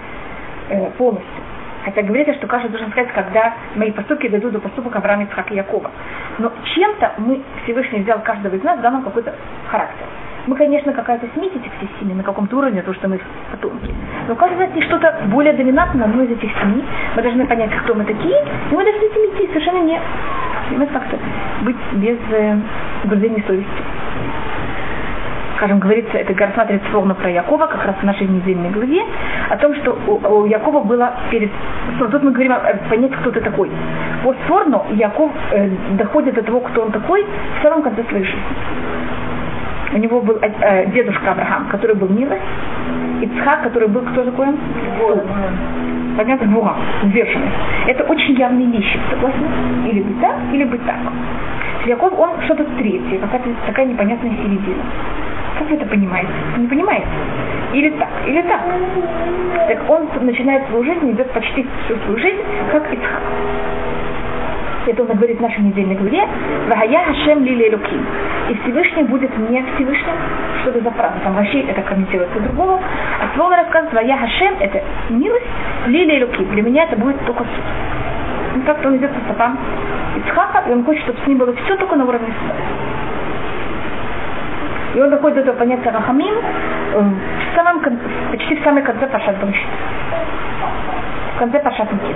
э, полностью. Хотя говорится, что каждый должен сказать, когда мои поступки дойдут до поступок Авраама, Ицхака и Якова. Но чем-то мы, Всевышний взял каждого из нас, дал нам какой-то характер. Мы, конечно, какая-то смесь этих всех на каком-то уровне, то, что мы потомки. Но у каждого есть что-то более доминантное на одной из этих семей. Мы должны понять, кто мы такие, и мы должны с идти. Совершенно не... И как-то быть без э, гордыни совести скажем, говорится, это рассматривается словно про Якова, как раз в нашей недельной главе, о том, что у, у Якова было перед... Тут мы говорим о понять, кто ты такой. Постфорно Яков э, доходит до того, кто он такой, в самом конце своей жизни. У него был э, э дедушка Авраам, который был милость, Ицхак, который был кто такой? Понятно? Вуга, взвешенность. Это очень явные вещи, согласны? Или быть так, или быть так. Яков, он что-то третье, какая-то такая непонятная середина. Как вы это понимаете? Не понимаете? Или так, или так. Так он начинает свою жизнь, идет почти всю свою жизнь, как Ицхак. Это он говорит в нашей недельной главе. Вагая Хашем Лили Луким. И Всевышний будет мне Всевышним. Что это за фраза? Там вообще это комментируется другого. А слово рассказывает Вая Хашем это милость Лили Луким. Для меня это будет только суд. Ну как-то он идет по стопам Ицхака, и он хочет, чтобы с ним было все только на уровне суда. И он доходит до этого понятия Рахамим в самом, почти в самой конце Пашат Бамшит. В конце Пашат Микит.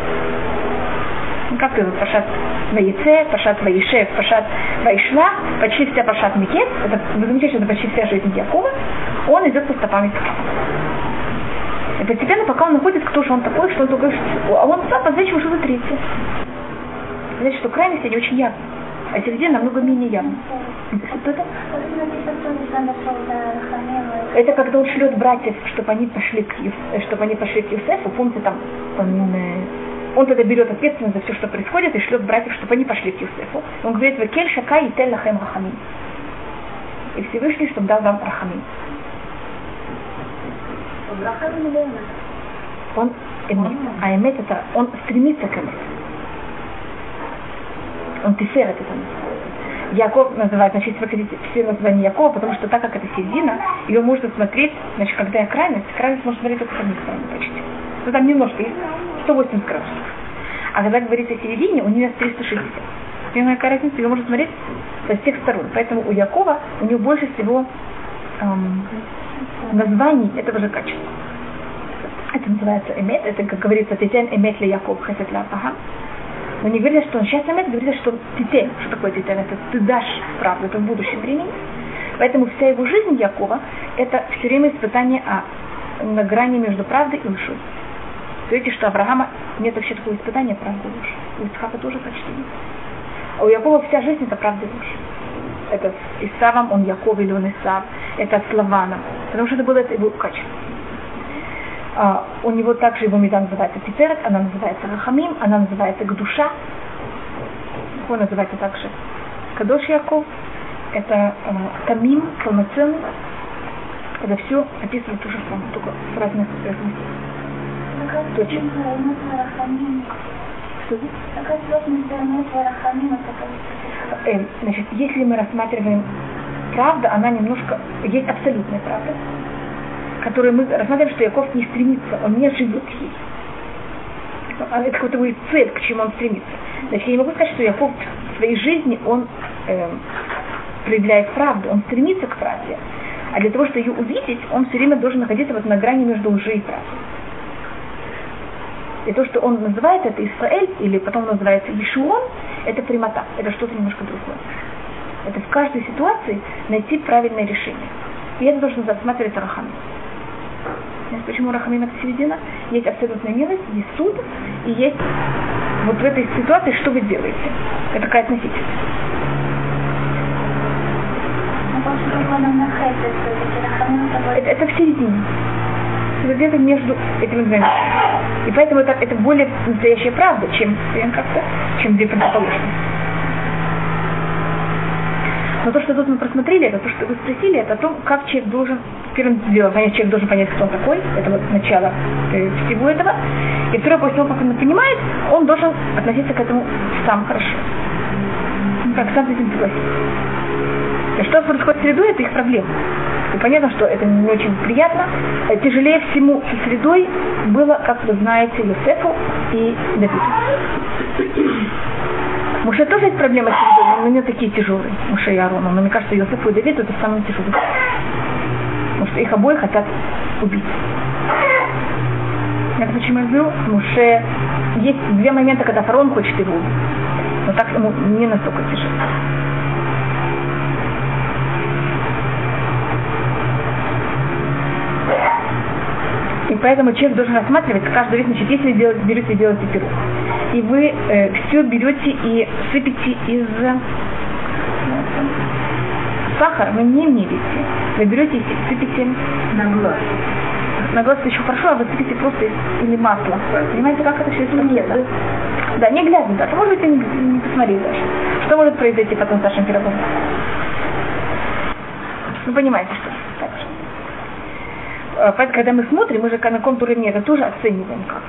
Ну, как это Пашат Ваице, Пашат Ваишев, Пашат Ваишла, почти вся Пашат Микет, это, вы замечаете, это почти вся жизнь Якова, он идет по стопам Ицхака. И постепенно, пока он находит, кто же он такой, что он такой, а он сам по-настоящему что-то третье. Значит, что крайности они очень явны а середина намного менее явна. Что это? Когда он шлет братьев, чтобы они пошли к Юс, э, чтобы они пошли к Юсефу. Помните, там он, он тогда берет ответственность за все, что происходит, и шлет братьев, чтобы они пошли к Юсефу. Он говорит, Вакель Шака и Тель Лахем Рахамин. И Всевышний, чтобы дал вам Рахамин. Он эмет. А эмет это, он стремится к эмет. Он тиферет это называется. Яков называют, значит, вы хотите все название Якова, потому что так как это середина, ее можно смотреть, значит, когда я крайность, крайность можно смотреть только с одной стороны почти. Ну там немножко есть, 180 градусов. А когда говорится о середине, у нее 360. Понимаете, какая разница? Ее можно смотреть со всех сторон. Поэтому у Якова, у него больше всего эм, названий этого же качества. Это называется эмет, это, как говорится, тетен эмет ли Яков хесет ля но не говорится, что он сейчас имеет, говорится, что тетель, что такое тетель, это ты дашь правду, это в будущем времени. Поэтому вся его жизнь Якова – это все время испытание а, на грани между правдой и лжой. Видите, что Авраама нет вообще такого испытания правды и ложь. У Ицхака тоже почти нет. А у Якова вся жизнь – это правда и ложь. Это с Исавом, он Яков или он Исав, это с Лаваном. Потому что это было это его качество. А, у него также его меда называется Тиферет, она называется Рахамим, она называется Гдуша. Его называется также Кадош Яков. Это э, Тамим, полноценный. Это все описывает то же самое, только с разных разных точек. Э, значит, если мы рассматриваем правда, она немножко... Есть абсолютная правда, которые мы рассматриваем, что Яков не стремится, он не живет ей. А это какой-то будет цель, к чему он стремится. Значит, я не могу сказать, что Яков в своей жизни, он э, проявляет правду, он стремится к правде. А для того, чтобы ее увидеть, он все время должен находиться вот на грани между лжи и правдой. И то, что он называет это Исраэль, или потом называется Ишуон, это прямота, это что-то немножко другое. Это в каждой ситуации найти правильное решение. И это должен рассматривать Рахамин. Почему Рахамим это середина? Есть абсолютная милость, есть суд, и есть вот в этой ситуации, что вы делаете. Это такая относительность. Это, это в середине. Это где-то между этими двумя. И поэтому это, это более настоящая правда, чем как-то, чем две противоположности. Но то, что тут мы просмотрели, это то, что вы спросили, это о том, как человек должен, первым делом, понять, человек должен понять, кто он такой, это вот начало э, всего этого. И второе, после того, как он понимает, он должен относиться к этому сам хорошо. Как сам с этим согласиться. Что происходит с средой, это их проблема. И понятно, что это не очень приятно. Э, Тяжелее всему со средой было, как вы знаете, Юсефу и Давиду. Муше тоже есть проблема с средой, но не такие тяжелые, Муше и Аарона. Но мне кажется, Йосефу и Давид это самые тяжелые. Потому что их обоих хотят убить. Это почему я говорю, Муше есть две момента, когда фараон хочет его убить. Но так ему не настолько тяжело. И поэтому человек должен рассматривать каждую вещь, значит, если делать, берете делаете пирог, и вы э, все берете и сыпете из э, сахара, вы не мерите. Вы берете и сыпете На глаз. на глаз это еще хорошо, а вы сыпете просто из, или масло. Понимаете, как это все это Да, не глядя даже. Может быть, и не, не посмотреть даже. Что может произойти потом с нашим пирогом? Вы понимаете, что так же. Э, Поэтому, когда мы смотрим, мы же на каком-то уровне это тоже оцениваем как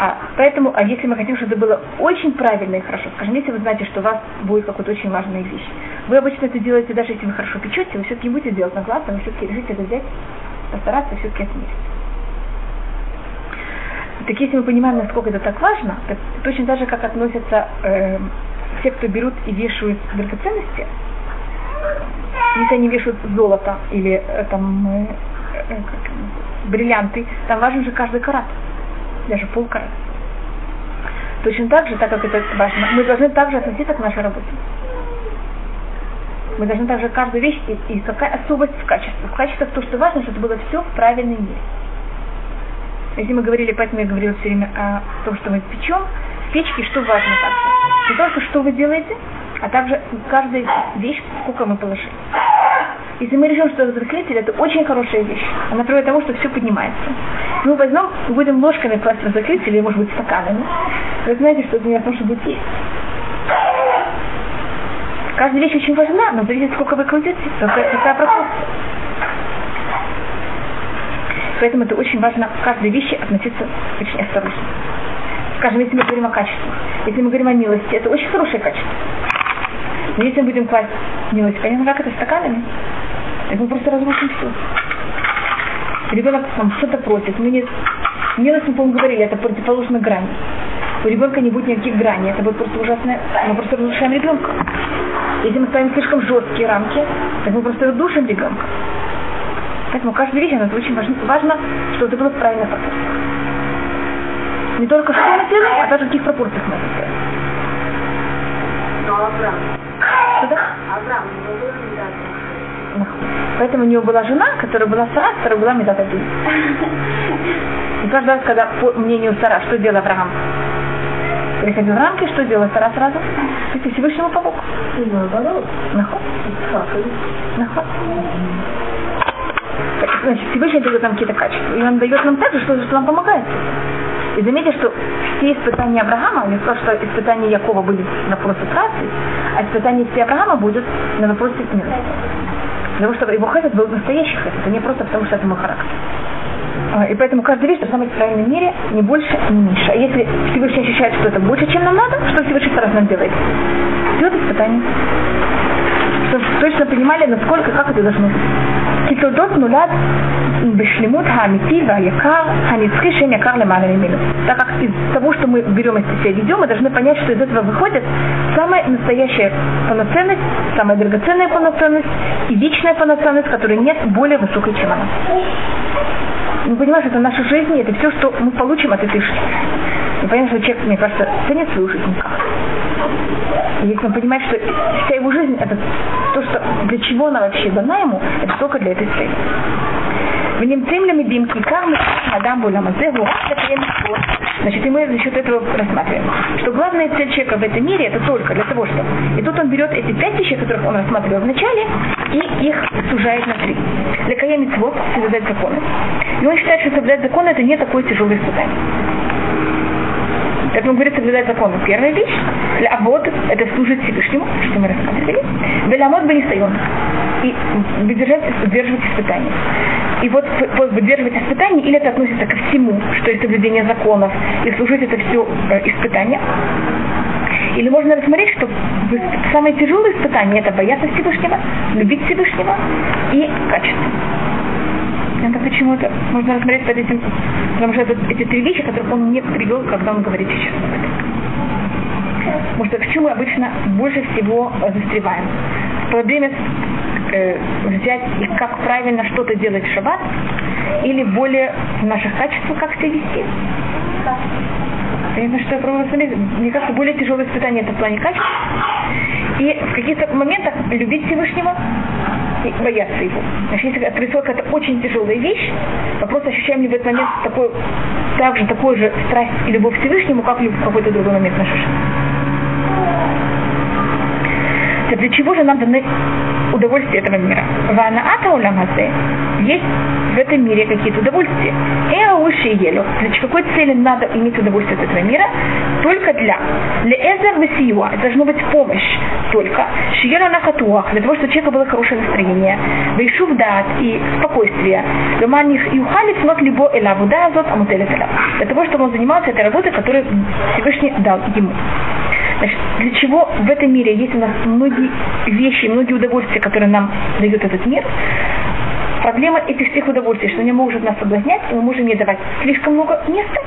а поэтому, а если мы хотим, чтобы это было очень правильно и хорошо, скажем, если вы знаете, что у вас будет какая-то очень важная вещь, вы обычно это делаете, даже если вы хорошо печете, вы все-таки будете делать на глаз, вы все-таки решите это взять, постараться все-таки отмерить. Так если мы понимаем, насколько это так важно, так точно так же, как относятся э, те, кто берут и вешают драгоценности, если они вешают золото или э, там э, э, бриллианты, там важен же каждый карат даже полкарата. Точно так же, так как это важно, мы должны также относиться к нашей работе. Мы должны также каждую вещь и, и какая особость в качестве. В качестве то, что важно, чтобы было все в правильной мере. Если мы говорили, поэтому я говорила все время о том, что мы печем, в печке что важно также. Не только что вы делаете, а также каждая вещь, сколько мы положили. Если мы решим, что разрыхлитель это очень хорошая вещь, она приводит к тому, что все поднимается. Мы возьмем, будем ложками класть разрыхлитель, или может быть стаканами. Вы знаете, что это не о том, что будет есть. Каждая вещь очень важна, но зависит, сколько вы кладете, какая, какая пропорция. Поэтому это очень важно к каждой вещи относиться очень осторожно. Скажем, если мы говорим о качестве, если мы говорим о милости, это очень хорошее качество. Но если мы будем класть милость, понятно, как это стаканами, так мы просто разрушим все. Ребенок там что-то просит, мы не... Милость, мы, по-моему, говорили, это противоположно грани. У ребенка не будет никаких граней, это будет просто ужасное, мы просто разрушаем ребенка. Если мы ставим слишком жесткие рамки, так мы просто душим ребенка. Поэтому каждая вещь, она очень важна, важно, чтобы это было в правильной пропорции. Не только что мы делаем, а даже в каких пропорциях мы это делаем. Но Авраам. Что-то? Авраам, не было. Поэтому у него была жена, которая была Сара, которая была Медата Дин. И каждый раз, когда по мнению Сара, что делал Авраам? Приходил в рамки, что делала Сара сразу? Идти Всевышнему помог. Наоборот. Наход. Наход. Значит, Всевышний дает нам какие-то качества. И он дает нам так же, что, что нам помогает. И заметьте, что все испытания Авраама, я сказал, что испытания Якова были на вопросы трассы, а испытания все Авраама будут на вопросы милости. Потому что его хесед был настоящий хесед, а не просто потому, что это мой характер. А, И поэтому каждая вещь должна быть в правильной мере, не больше, не меньше. А если Всевышний ощущает, что это больше, чем нам надо, что Всевышний сразу нам делает? Все это испытание. Чтобы точно понимали, насколько, как это должно быть. כתולדות נולד בשלמות האמיתי והיקר, הנצחי שם יקר למעלה ממנו. Так как из того, что мы берем из себя ведем, мы должны понять, что из этого выходит самая настоящая полноценность, самая драгоценная полноценность и вечная полноценность, которой нет более высокой, чем она. Ну, мы понимаем, что это наша жизнь, это все, что мы получим от этой жизни. Ну, мы понимаем, что человек, мне кажется, ценит свою жизнь никак. И если он понимает, что вся его жизнь, это то, что для чего она вообще дана ему, это только для этой цели. В немцем лемедим кикар мы адам булам азеху, это Значит, и мы за счет этого рассматриваем, что главная цель человека в этом мире это только для того, что... И тут он берет эти пять вещей, которых он рассматривал в начале, и их сужает на три. Для кая митцвот соблюдать законы. И он считает, что соблюдать законы это не такое тяжелое испытание. Как он говорит, соблюдать законы. Первая вещь. Для абод это служить Всевышнему, что мы рассматривали. Амод бы не стоен. И выдержать, выдерживать испытания. И вот выдерживать испытания, или это относится ко всему, что есть соблюдение законов, и служить это все э, испытания. Или можно рассмотреть, что самое тяжелое испытание это бояться Всевышнего, любить Всевышнего и качество. Это почему-то можно рассмотреть под этим, потому что это эти три вещи, которые он не привел, когда он говорит сейчас об этом. К чему мы обычно больше всего застреваем? Проблеме э, взять и как правильно что-то делать в шаббат, или более в наших качествах, как себя вести. Понятно, что я пробую смотреть. Мне кажется, более тяжелое испытание это в плане качества. И в каких-то моментах любить Всевышнего и бояться его. Значит, если происходит какая-то очень тяжелая вещь, вопрос, ощущаем ли в этот момент такой, также такой же страсть и любовь к Всевышнему, как в какой-то другой момент нашей жизни. Для чего же нам даны удовольствие этого мира? Вана ата уламазе есть в этом мире какие-то удовольствия. Эа уши елю. Для какой цели надо иметь удовольствие от этого мира? Только для. Для эзер весиюа. Должна быть помощь только. Шиера на хатуах. Для того, чтобы у человека было хорошее настроение. Вейшув дат и спокойствие. Леманих и ухали снот либо элаву да азот амутелет Для того, чтобы он занимался этой работой, которую Всевышний дал ему. Значит, для чего в этом мире есть у нас многие вещи, многие удовольствия, которые нам дает этот мир, проблема этих всех удовольствий, что они могут нас соблазнять, и мы можем ей давать слишком много места,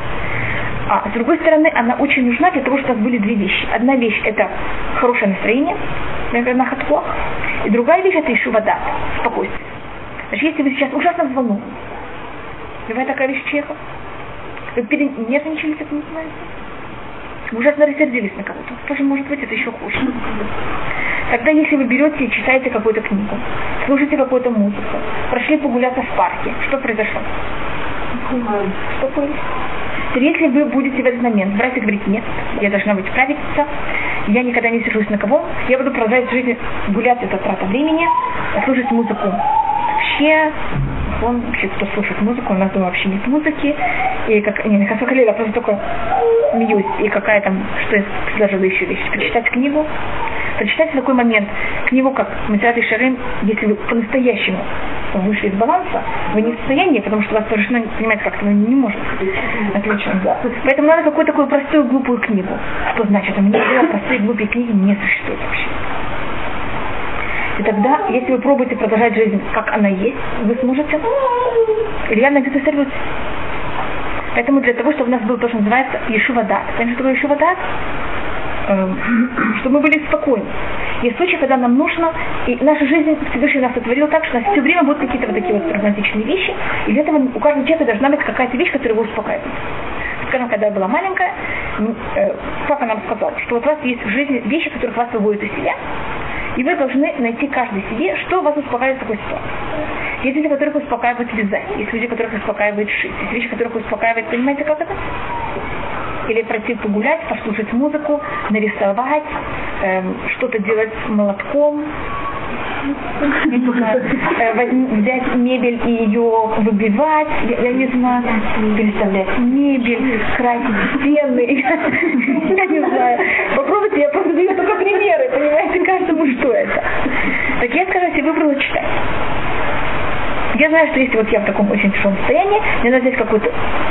а с другой стороны, она очень нужна для того, чтобы у нас были две вещи. Одна вещь – это хорошее настроение, например, на хатплох, и другая вещь – это еще вода, спокойствие. Значит, если вы сейчас ужасно взволнованы, бывает такая вещь человека, вы перенервничали, как называется, ужасно рассердились на кого-то. Тоже может быть это еще хуже. Тогда если вы берете и читаете какую-то книгу, слушаете какую-то музыку, прошли погуляться в парке, что произошло? Успокоились. Если вы будете в этот момент брать и говорить, нет, я должна быть правительница, я никогда не сержусь на кого, я буду продолжать жизнь гулять, это трата времени, слушать музыку. Вообще, он вообще кто слушает музыку, у нас дома вообще нет музыки, и как, не, как а просто только смеюсь, и какая там, что я предложила еще вещь, прочитать книгу, прочитать такой момент книгу, как Масират и Шарим, если вы по-настоящему вышли из баланса, вы не в состоянии, потому что вас совершенно понимаете, как-то ну, не может. Отлично. Да. Поэтому надо какую-то такую простую глупую книгу. Что значит? У меня простые глупые книги не существует вообще. И тогда, если вы пробуете продолжать жизнь, как она есть, вы сможете где-то сорвете. Поэтому для того, чтобы у нас был то, что называется Ешува Дат. Понимаете, что такое Ешува Дат? Эм, (clears throat) чтобы мы были спокойны. Есть случаи, когда нам нужно, и наша жизнь Всевышний нас сотворил так, что у нас все время будут какие-то вот такие вот прагматичные вещи, и для этого у каждого человека должна быть какая-то вещь, которая его успокаивает. Скажем, когда я была маленькая, э, папа нам сказал, что вот у вас есть в жизни вещи, которых вас выводят из себя, и вы должны найти каждый себе, что вас успокаивает в такой ситуации. Есть люди, которых успокаивает вязать, есть люди, которых успокаивает шить, есть вещи, которых успокаивает, понимаете, как это? Или пройти погулять, послушать музыку, нарисовать, эм, что-то делать молотком, взять мебель и ее выбивать, я, я не знаю, переставлять мебель, красить стены, (laughs) я не знаю. Попробуйте, я просто даю только примеры, понимаете, каждому что это. Так я если выбрала читать. Я знаю, что если вот я в таком очень тяжелом состоянии, мне надо взять какую-то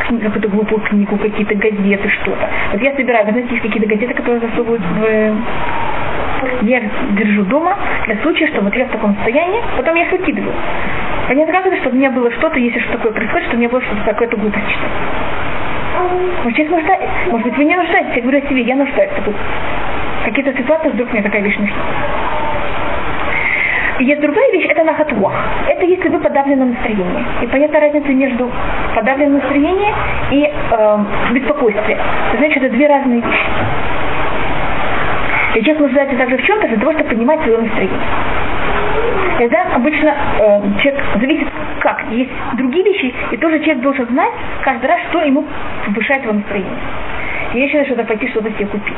какую-то глупую книгу, какие-то газеты, что-то. Вот я собираю, вы знаете, есть какие-то газеты, которые засовывают в я держу дома для случая, что вот я в таком состоянии, потом я их выкидываю. Понятно, как это, чтобы у меня было что-то, если что такое происходит, чтобы у меня было что-то такое-то глупость. Может, сейчас нуждаетесь, может быть, вы не нуждаетесь, я говорю о себе, я нуждаюсь. Какие-то ситуации вдруг мне такая вещь нужна. Есть другая вещь, это нахатвах. Это если вы подавлены настроение. И понятна разница между подавленным настроением и э, беспокойствием. Значит, это две разные вещи. И человек нуждается также в чем-то для того, чтобы поднимать свое настроение. Тогда обычно э, человек зависит как. Есть другие вещи, и тоже человек должен знать каждый раз, что ему повышает его настроение. Женщина что-то пойти, что-то себе купить.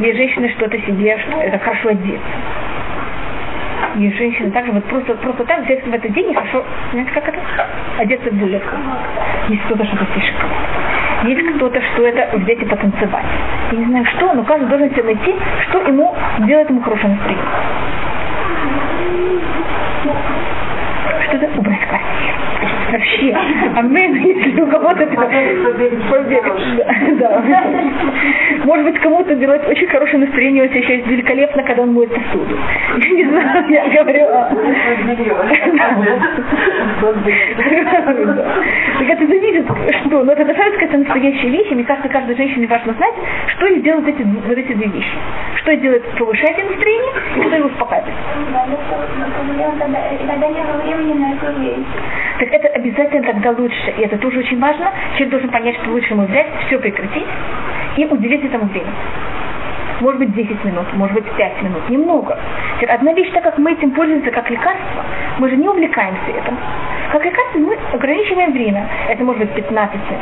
Есть женщина что-то себе, что это хорошо одеться. Есть женщины также вот просто, просто так взять в этот день и хорошо, знаете, как это? Одеться в булетку. Есть кто-то что-то слишком. Есть кто-то, что это взять и потанцевать. Я не знаю что, но каждый должен себе найти, что ему делает ему хорошее настроение. Что это? Убрать квартиру. Вообще. Амен, если у кого-то это (laughs) Да. Может быть, кому-то делать очень хорошее настроение, у есть великолепно, когда он моет посуду. Не знаю, я говорю Так это зависит, что, но это касается какая-то настоящая вещь, и мне кажется, каждой женщине важно знать, что ей делают эти, вот эти две вещи. Что делает повышать настроение, и что его успокаивает. Так это обязательно тогда лучше, и это тоже очень важно. Человек должен понять, что лучше ему взять, все прекратить и уделить этому время. Может быть 10 минут, может быть 5 минут, немного. Одна вещь, так как мы этим пользуемся как лекарство, мы же не увлекаемся этим. Как лекарство мы ограничиваем время. Это может быть 15 минут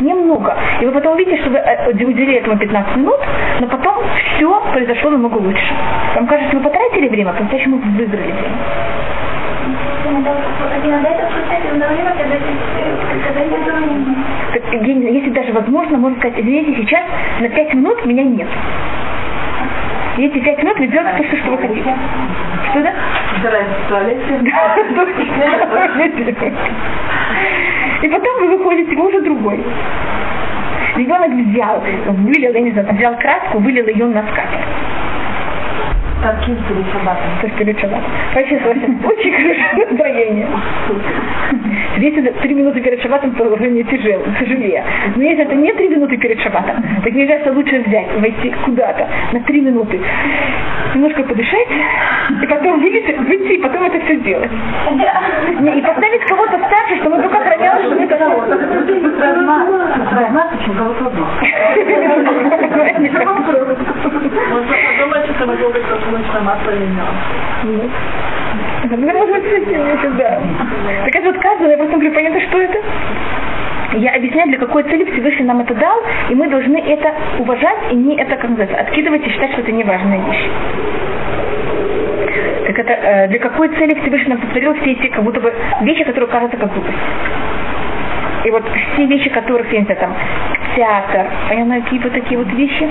немного. И вы потом увидите, что вы э, уделили этому 15 минут, но потом все произошло намного лучше. Вам кажется, вы потратили время, а по-настоящему вы выиграли время. Так, если даже возможно, можно сказать, извините, сейчас на 5 минут меня нет. И эти пять минут вы делаете то, что вы хотите. Что да? И потом вы выходите, вы уже другой. Ребенок взял, вылил, я не знаю, взял краску, вылил ее на скатерть Таким перед шабатом. То есть перед шабатом. Вообще, согласен, (laughs) очень хорошее настроение. Если это три минуты перед шабатом, то уже не тяжело, тяжелее. Но если это не три минуты перед шабатом, так мне кажется, лучше взять, войти куда-то на три минуты, немножко подышать, и потом выйти, выйти, и потом это все сделать. Не, и поставить кого-то старше, чтобы только охраняли, что это Размазать, кого-то Можно подумать, что мы солнечное масло не Это может быть да. Так это вот каждый, я просто говорю, понятно, что это? Я объясняю, для какой цели Всевышний нам это дал, и мы должны это уважать и не это, как называется, откидывать и считать, что это неважная вещь. Так это э, для какой цели Всевышний нам сотворил все эти как будто бы вещи, которые кажутся как глупость. И вот все вещи, которых, я не знаю, там, театр, понятно, какие вот такие вот вещи,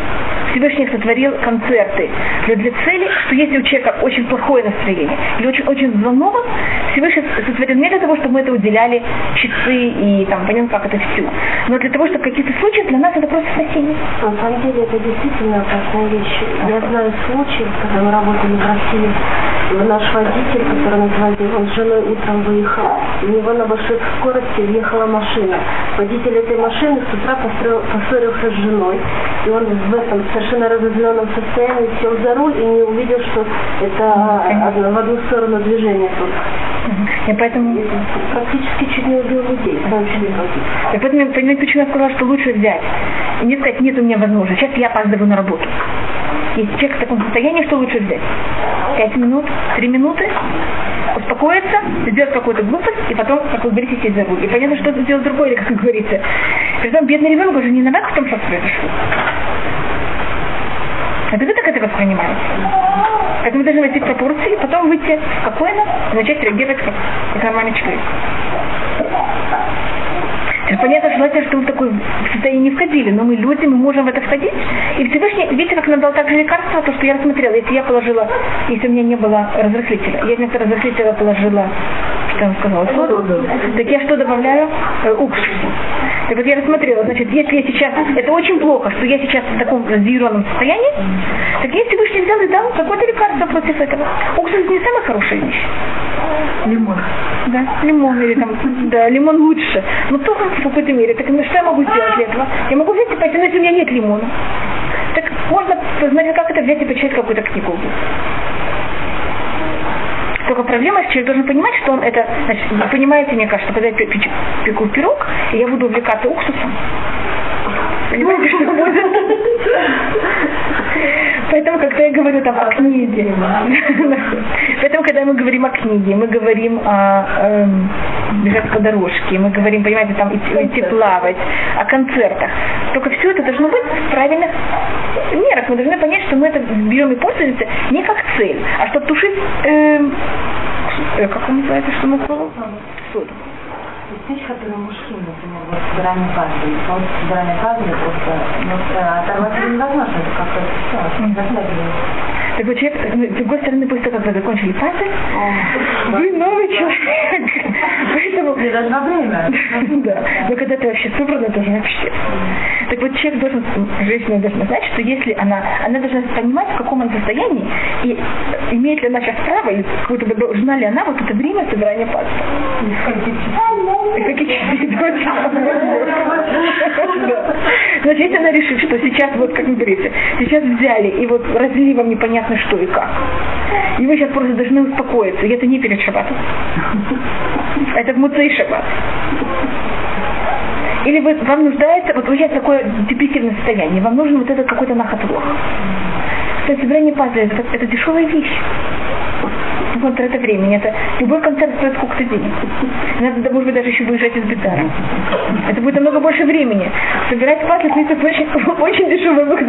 Всевышний сотворил концерты. Для, для цели, что если у человека очень плохое настроение или очень, очень взволнован, Всевышний сотворил не для того, чтобы мы это уделяли часы и там, понятно, как это все, но для того, чтобы в каких-то случаях для нас это просто спасение. На самом деле это действительно опасная вещь. Я знаю случаи, когда мы работали в России, наш водитель, который нас водил, он с женой утром выехал, у него на большой скорости въехала машина. Водитель этой машины с утра поссорился с женой, и он в этом совершенно разозленном состоянии сел за руль и не увидел, что это в одну сторону движение тут. И поэтому... Практически чуть не убил людей, И поэтому, понимаете, почему я сказала, что лучше взять? И не сказать, нет у меня возможности, сейчас я опаздываю на работу. Если человек в таком состоянии, что лучше взять? Пять минут, три минуты, успокоиться, сделать какую-то глупость, и потом, как вы говорите, сесть за руль. И понятно, что сделать другое, (laughs) как говорится. Притом бедный ребенок уже не виноват в том, что произошло. Вы так это воспринимаете. Поэтому мы должны войти в пропорции, потом выйти спокойно начать реагировать как, как нормальный человек. Понятно, желательно, чтобы мы в такое состояние не входили, но мы люди, мы можем в это входить. И Всевышний, видите, как нам дал также лекарство, то, что я рассмотрела, если я положила, если у меня не было разрыхлителя, я вместо разрыхлителя положила, что я вам сказала, соду, так я что добавляю? Э, уксус. Так вот я рассмотрела, значит, если я сейчас, это очень плохо, что я сейчас в таком разъяренном состоянии, так если Всевышний взял и дал какое-то лекарство против этого. Уксус не самая хорошая вещь. Лимон. Да, лимон или там, да, лимон лучше. Но тоже в какой-то мере. Так ну, что я могу сделать для этого? Я могу взять и пойти, но если у меня нет лимона. Так можно посмотреть, как это взять и почитать какую-то книгу. Только проблема, что человек должен понимать, что он это, значит, вы понимаете, мне кажется, когда я пеку пирог, я буду увлекаться уксусом, Понимаете, что будет? Поэтому, когда я говорю там о книге, (laughs) поэтому, когда мы говорим о книге, мы говорим о эм, бежать по дорожке, мы говорим, понимаете, там идти, идти плавать, о концертах. Только все это должно быть в правильных мерах. Мы должны понять, что мы это берем и пользуемся не как цель, а чтобы тушить, эм, э, как он называется, что мы соду вещь, которую мужчины, например, вот собирание пазлы. Вот собирание пазлы просто ну, оторвать невозможно, это как-то все, затягивается. Так вот, человек, с другой стороны, после того, как вы закончили пазл, вы новый человек. (laughs) Поэтому Не должна время. (laughs) да. Но когда ты вообще собрана, это уже вообще. Так вот человек должен, женщина должна знать, что если она, она должна понимать, в каком она состоянии, и имеет ли она сейчас право, или какое-то, должна ли она вот это время собирания. И какие (laughs) Да. Значит, если она решит, что сейчас, вот как вы говорите, сейчас взяли и вот разлили вам непонятно что и как, и вы сейчас просто должны успокоиться, и это не перед шабатом. Это в Муцей шаббат. Или вы, вам нуждается, вот вы сейчас такое депрессивное состояние, вам нужен вот этот какой-то нахотлох. Кстати, собирание пазля это, это дешевая вещь концерт это времени. Это любой концерт стоит сколько-то денег. Надо, может быть, даже еще выезжать из Бетара. Это будет намного больше времени. Собирать патлик это очень, (laughs) очень дешевое выход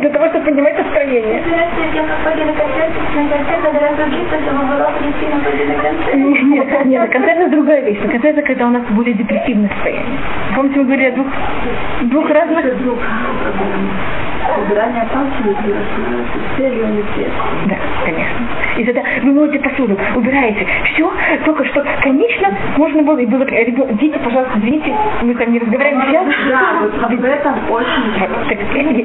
для того, чтобы поднимать настроение. Нет, нет, концерт это другая вещь. На концерт это когда у нас более депрессивное состояние. Помните, мы говорили о двух, двух разных... Собирание патлик целью не Да, конечно. И тогда вы моете посуду, убираете. Все, только что, конечно, можно было, и было, дети, пожалуйста, извините, мы там не разговариваем сейчас. Да, вот об этом очень. Так,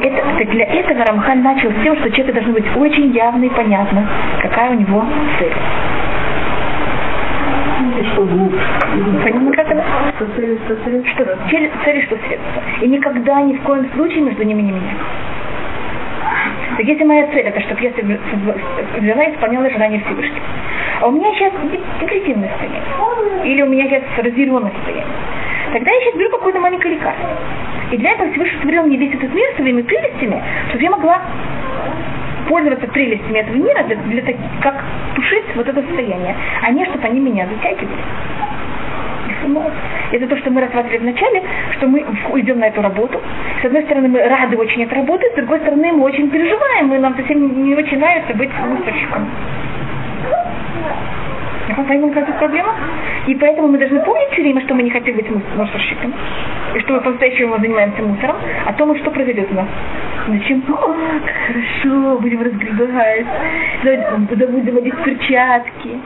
это, так для этого Рамхан начал с тем, что человеку должно быть очень явно и понятно, какая у него цель. Что как это? Что цель, что цель. Что средство. И никогда, ни в коем случае между ними не менять. Так если моя цель это, чтобы я взяла и исполняла желание Всевышнего, а у меня сейчас депрессивное состояние, или у меня сейчас разъяренное состояние, тогда я сейчас беру какое-то маленькое лекарство. И для этого Всевышний сотворил мне весь этот мир своими прелестями, чтобы я могла пользоваться прелестями этого мира для, для, для как тушить вот это состояние, а не чтобы они меня затягивали. Это то, что мы рассматривали в начале, что мы идем на эту работу. С одной стороны, мы рады очень этой работе, с другой стороны, мы очень переживаем, и нам совсем не очень нравится быть мусорщиком. Понимаем, какая проблема? И поэтому мы должны помнить все время, что мы не хотим быть мусорщиком. И что мы по-настоящему занимаемся мусором, а то, что произойдет у нас. Зачем? О, как хорошо, будем разгребать. Будем одеть перчатки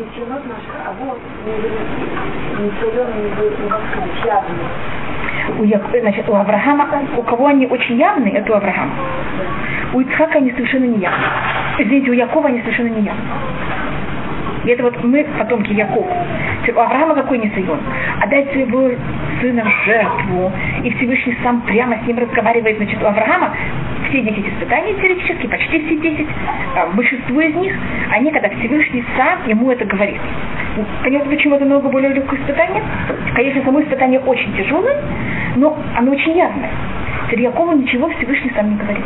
девчонок наших, а вот не явные. У, значит, у Авраама, у кого они очень явные, это у Авраама. У Ицхака они совершенно не явные. Извините, у Якова они совершенно не явные. И это вот мы, потомки Якова. У Авраама какой не сын? Отдать своего сына в жертву. И Всевышний сам прямо с ним разговаривает. Значит, у Авраама все 10 испытаний теоретически, почти все 10, а, большинство из них, они, когда Всевышний сам ему это говорит. Понятно, почему это намного более легкое испытание? Конечно, само испытание очень тяжелое, но оно очень явное. Якову ничего Всевышний сам не говорит.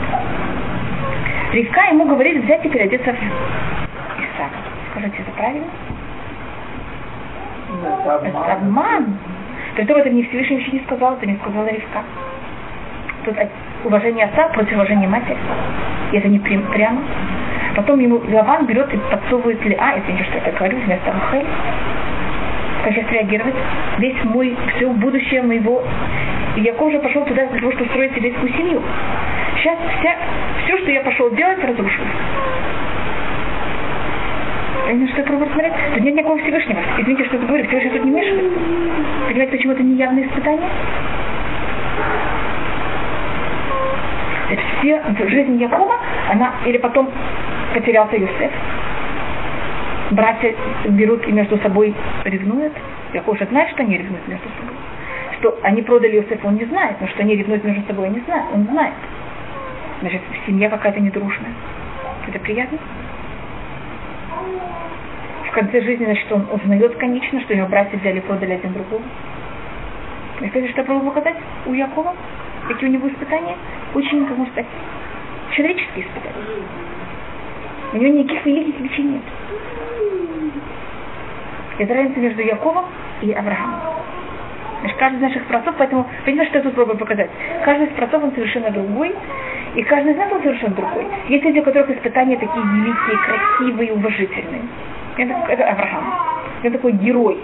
Ривка ему говорит взять и переодеться в. Скажите, это правильно? Это обман. То есть это не Всевышний еще не сказал, это не сказала Ривка. Тут уважение отца против уважения матери. И это не прямо. Потом ему Лаван берет и подсовывает ли, а, извините, что я так говорю, вместо Рахель. Как сейчас реагировать? Весь мой, все будущее моего. И Яков уже пошел туда для того, чтобы строить еврейскую семью. Сейчас вся, все, что я пошел делать, разрушилось. Понимаете, что я пробую смотреть? Тут нет никакого Всевышнего. Извините, что я говорю, Всевышний тут не вмешивается. Понимаете, почему это не явное испытание? Это все в жизни Якова, она, или потом потерялся Юсеф. Братья берут и между собой ревнуют. Яков уже знает, что они ревнуют между собой. Что они продали Юсефа, он не знает, но что они ревнуют между собой, он не знает, он знает. Значит, семья какая-то недружная. Это приятно? В конце жизни, значит, он узнает, конечно, что его братья взяли и продали один другого. И что я пробую показать у Якова? Какие у него испытания? Очень, как можно сказать, человеческие испытания. У него никаких великих вещей нет. Это разница между Яковом и Авраамом. Значит, каждый из наших працов, поэтому, понимаете, что я тут пробую показать? Каждый из працов, он совершенно другой, и каждый из нас, он совершенно другой. Есть люди, у которых испытания такие великие, красивые, уважительные. Это, это Авраам. Это такой герой.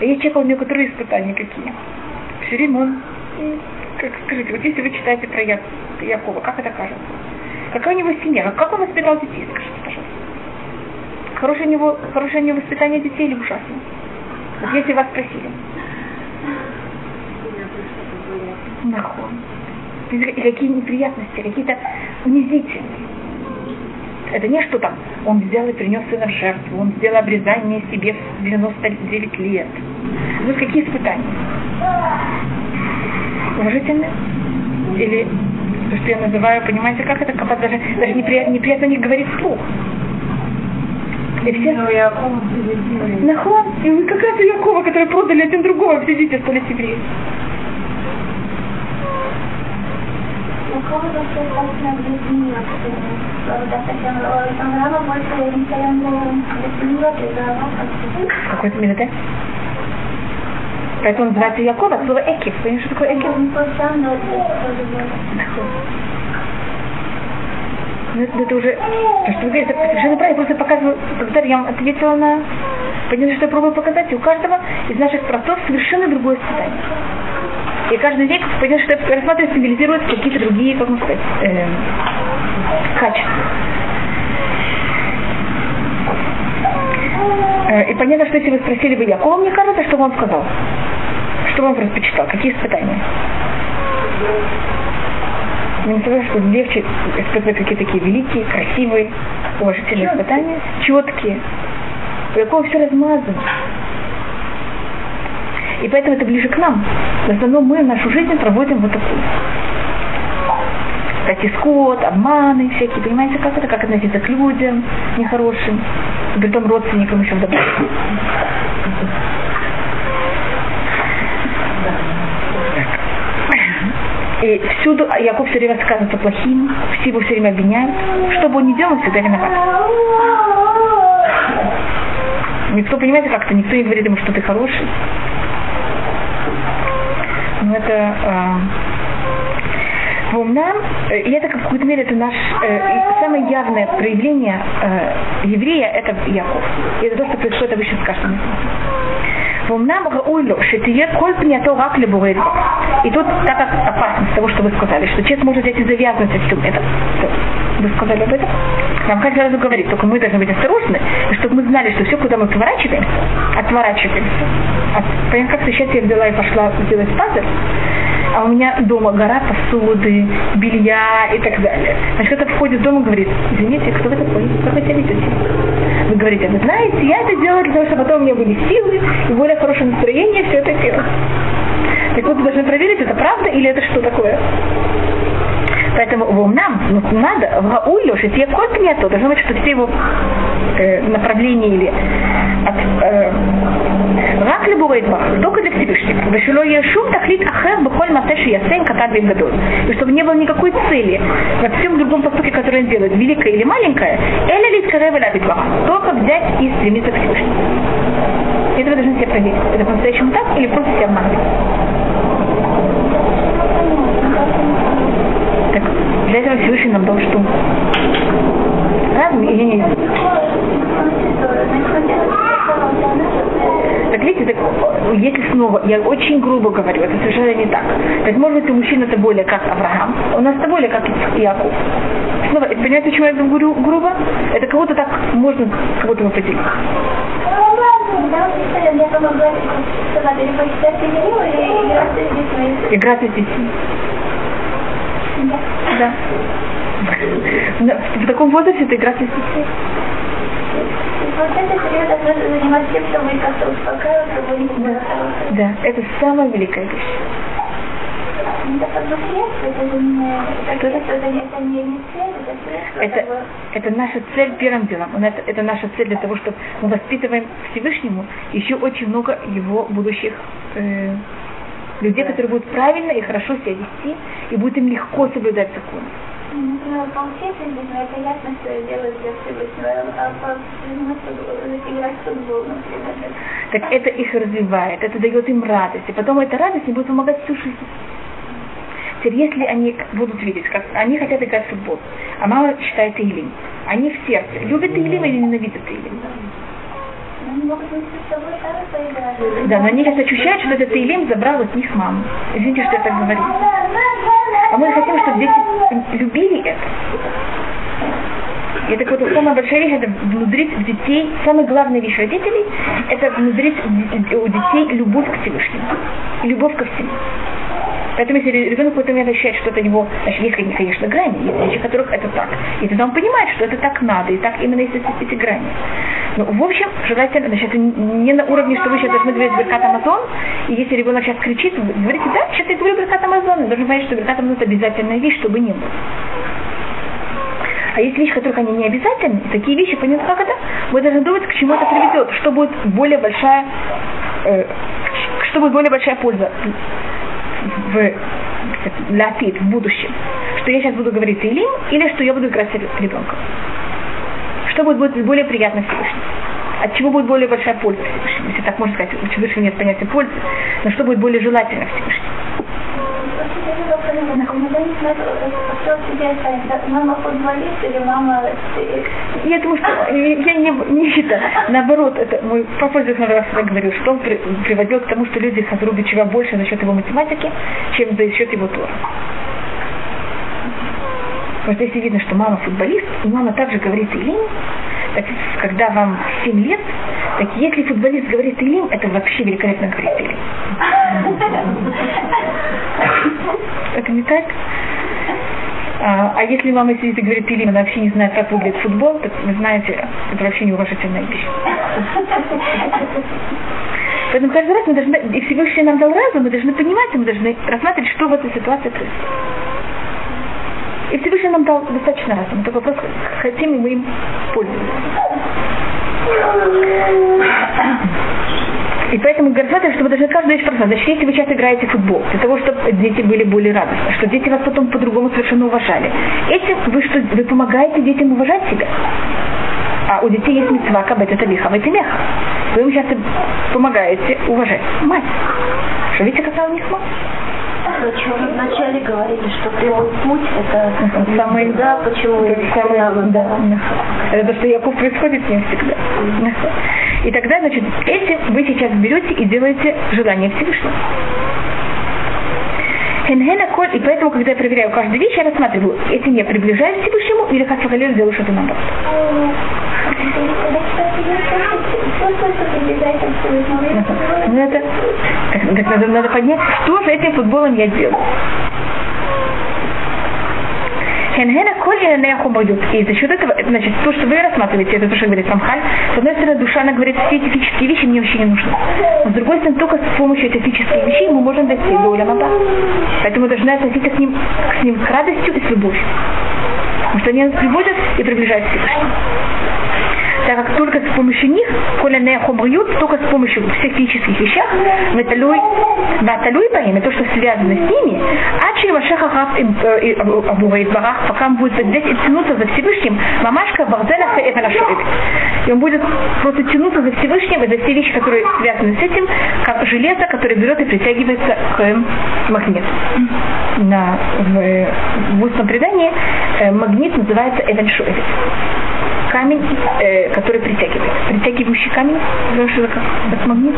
А есть человек, у него которые испытания какие. Все время он как, скажите, вот если вы читаете про Я, Якова, как это кажется? Какая у него семья? Как он воспитал детей, скажите, пожалуйста. Хорошее у него, хорошее у него воспитание детей или ужасное? Вот если вас спросили. Нахон. И какие неприятности, какие-то унизительные. Это не что там, он взял и принес сына в жертву, он сделал обрезание себе в 99 лет. Вот какие испытания? Уважительные? Или то, что я называю, понимаете, как это копать, даже, даже неприятно, неприятно не говорить вслух. И все... Нахон, и вы как раз Якова, который продали один другого, сидите, что ли, евреи. Все классно объяснила, Авраама больше В какой-то минуте? Поэтому называется Яков от слова Экив. Понимаешь, что такое Экив? Ну, это, уже, то, что вы говорите, это совершенно правильно. Я просто показываю, когда я вам ответила на, понимаете, что я пробую показать, у каждого из наших простов совершенно другое испытание. И каждый век, понятно, что я рассматриваю, символизирует какие-то другие, как можно сказать, э, качества. И понятно, что если вы спросили бы Якова, мне кажется, что бы он сказал? Что бы он предпочитал? Какие испытания? Мне кажется, что легче испытывать какие-то такие великие, красивые, уважительные испытания, четкие. У Якова все размазано. И поэтому это ближе к нам. В основном мы нашу жизнь проводим вот такую. Кстати, скот, обманы всякие, понимаете, как это, как относиться к людям нехорошим, при том родственникам еще вдобавок. И всюду Яков все время сказывается плохим, все его все время обвиняют. Что бы он ни делал, он всегда виноват. Никто, понимаете, как-то никто не говорит ему, что ты хороший. Но это э, Умнам, и это в какой-то мере это наш э, самое явное проявление э, еврея, это Яков. И это то, что происходит обычно с каждым Умнам Раулю, Шетие, Коль Пнято Рак Лебурейд. И тут так как опасность того, что вы сказали, что человек может взять и завязывать всем это. Вы сказали об этом? Нам каждый раз говорит, только мы должны быть осторожны, чтобы мы знали, что все, куда мы поворачиваемся, отворачиваемся. От, понятно, как сейчас я взяла и пошла делать пазл, а у меня дома гора посуды, белья и так далее. Значит, кто-то входит в дом и говорит, извините, кто вы такой? Как вы себя ведете? Вы говорите, вы знаете, я это делала для того, чтобы потом у меня были силы и более хорошее настроение все это делать. Так вот, вы должны проверить, это правда или это что такое. Поэтому в нам ну, надо в Гаулю, что те кот нету, должно быть, что все его э, направления или от, э, רק לבורא יתברך, только для Всевышнего. ושלא יהיה שום תכלית אחר בכל מעשה שיעשה עם קטן ועם גדול. И чтобы не было никакой цели во всем другом поступке, который он делает, великое или маленькое, эля ли скорее только взять и стремиться к Всевышнему. Это вы должны себя проверить. Это по-настоящему так или просто себя обманывать? Так для этого Всевышний нам дал что? Разум или нет? Так видите, так, если снова, я очень грубо говорю, это совершенно не так. Так может быть, у мужчин это более как Авраам, у нас это более как Иаков. Снова, понимаете, почему я это говорю грубо? Это кого-то так можно кого-то определить. Играться с детьми. Да. В таком возрасте это играть с детьми. Да, это самая великая вещь. Это, это наша цель первым делом. Это, это наша цель для того, чтобы мы воспитываем Всевышнему еще очень много его будущих э, людей, которые будут правильно и хорошо себя вести, и будет им легко соблюдать закон. Например, получается, это ясно, что я делаю для Всевышнего, а играть в футбол, например. Так это их развивает, это дает им радость, и потом эта радость им будет помогать всю жизнь. Теперь, если они будут видеть, как они хотят играть в футбол, а мама считает Илим, они в сердце любят Илим или ненавидят Илим? Да, но они сейчас ощущают, что этот Илим забрал от них маму. Извините, что я так говорю. А мы хотим, чтобы дети любили это. И так вот, самая большая вещь, это внудрить детей, самая главная вещь родителей, это внудрить у детей любовь к Всевышнему. Любовь ко всему. Поэтому если ребенок в какой-то момент ощущает, что это него, значит, есть, конечно, грани, есть вещи, которых это так. И тогда он понимает, что это так надо, и так именно есть эти, грани. Ну, в общем, желательно, значит, не на уровне, что вы сейчас должны говорить Беркат Амазон, и если ребенок сейчас кричит, вы говорите, да, сейчас я говорю Беркат Амазон, вы должны понять, что Беркат Амазон это обязательная вещь, чтобы не было. А есть вещи, которых они не обязательны, такие вещи, понятно, как это, вы должны думать, к чему это приведет, что будет более большая, э, что будет более большая польза в латит, в будущем, что я сейчас буду говорить Илим, или что я буду играть с ребенком. Что будет, будет более приятно Всевышнему? От чего будет более большая польза Всевышнему? Если так можно сказать, у Всевышнего нет понятия пользы, но что будет более желательно Всевышнему? Мама футболист или мама... Я думаю, что я не, не это. Наоборот, это мой папа здесь раз говорил, что он при, приводил к тому, что люди хазру чего больше за счет его математики, чем за счет его тора. Вот если видно, что мама футболист, и мама также говорит Илим, так когда вам 7 лет, так если футболист говорит Илим, это вообще великолепно говорит Илим. Это не так? А, а если мама сидит и говорит Илим, она вообще не знает, как выглядит футбол, так вы знаете, это вообще неуважительная вещь. Поэтому каждый раз мы должны, и Всевышний нам дал разум, мы должны понимать, мы должны рассматривать, что в этой ситуации происходит. И Всевышний нам дал достаточно разума. Только вопрос, хотим ли мы им пользоваться. И поэтому говорят, что вы должны каждую вещь просто. Значит, если вы сейчас играете в футбол, для того, чтобы дети были более радостны, что дети вас потом по-другому совершенно уважали. Этим вы что, вы помогаете детям уважать себя. А у детей есть мецва кабет это лиха, это меха. Вы им сейчас помогаете уважать мать. Что видите, какая у них мать? Почему вы вначале говорили, что прямой путь это самый да, почему это самый, да, это то, что Яков происходит не всегда. И тогда, значит, этим вы сейчас берете и делаете желание Всевышнего. И поэтому, когда я проверяю каждую вещь, я рассматриваю, это не приближает к Всевышнему или как я делаю что-то наоборот. Ну это, так, так надо, надо поднять, что же этим футболом я делаю. Хенхена коли не хумают. И за счет этого, значит, то, что вы рассматриваете, это то, что говорит Рамхаль, с одной стороны, душа, она говорит, все эти физические вещи мне вообще не нужны. Но с другой стороны, только с помощью этих физических вещей мы можем достичь до Улямаба. Поэтому должны относиться к ним, к ним с радостью и с любовью. Потому что они нас приводят и приближают к Всевышнему так как только с помощью них, коля не хомриют, только с помощью всех физических вещах, ваталуй, ваталуй по то, что связано с ними, а через Машеха Хав Абува Барах, пока он будет здесь и тянуться за Всевышним, мамашка Барделя это И он будет просто тянуться за Всевышним и за все вещи, которые связаны с этим, как железо, которое берет и притягивается к магниту. На, в, в устном предании э, магнит называется Эвен Шуэвит камень, э, который притягивает. Притягивающий камень, это как, как магнит.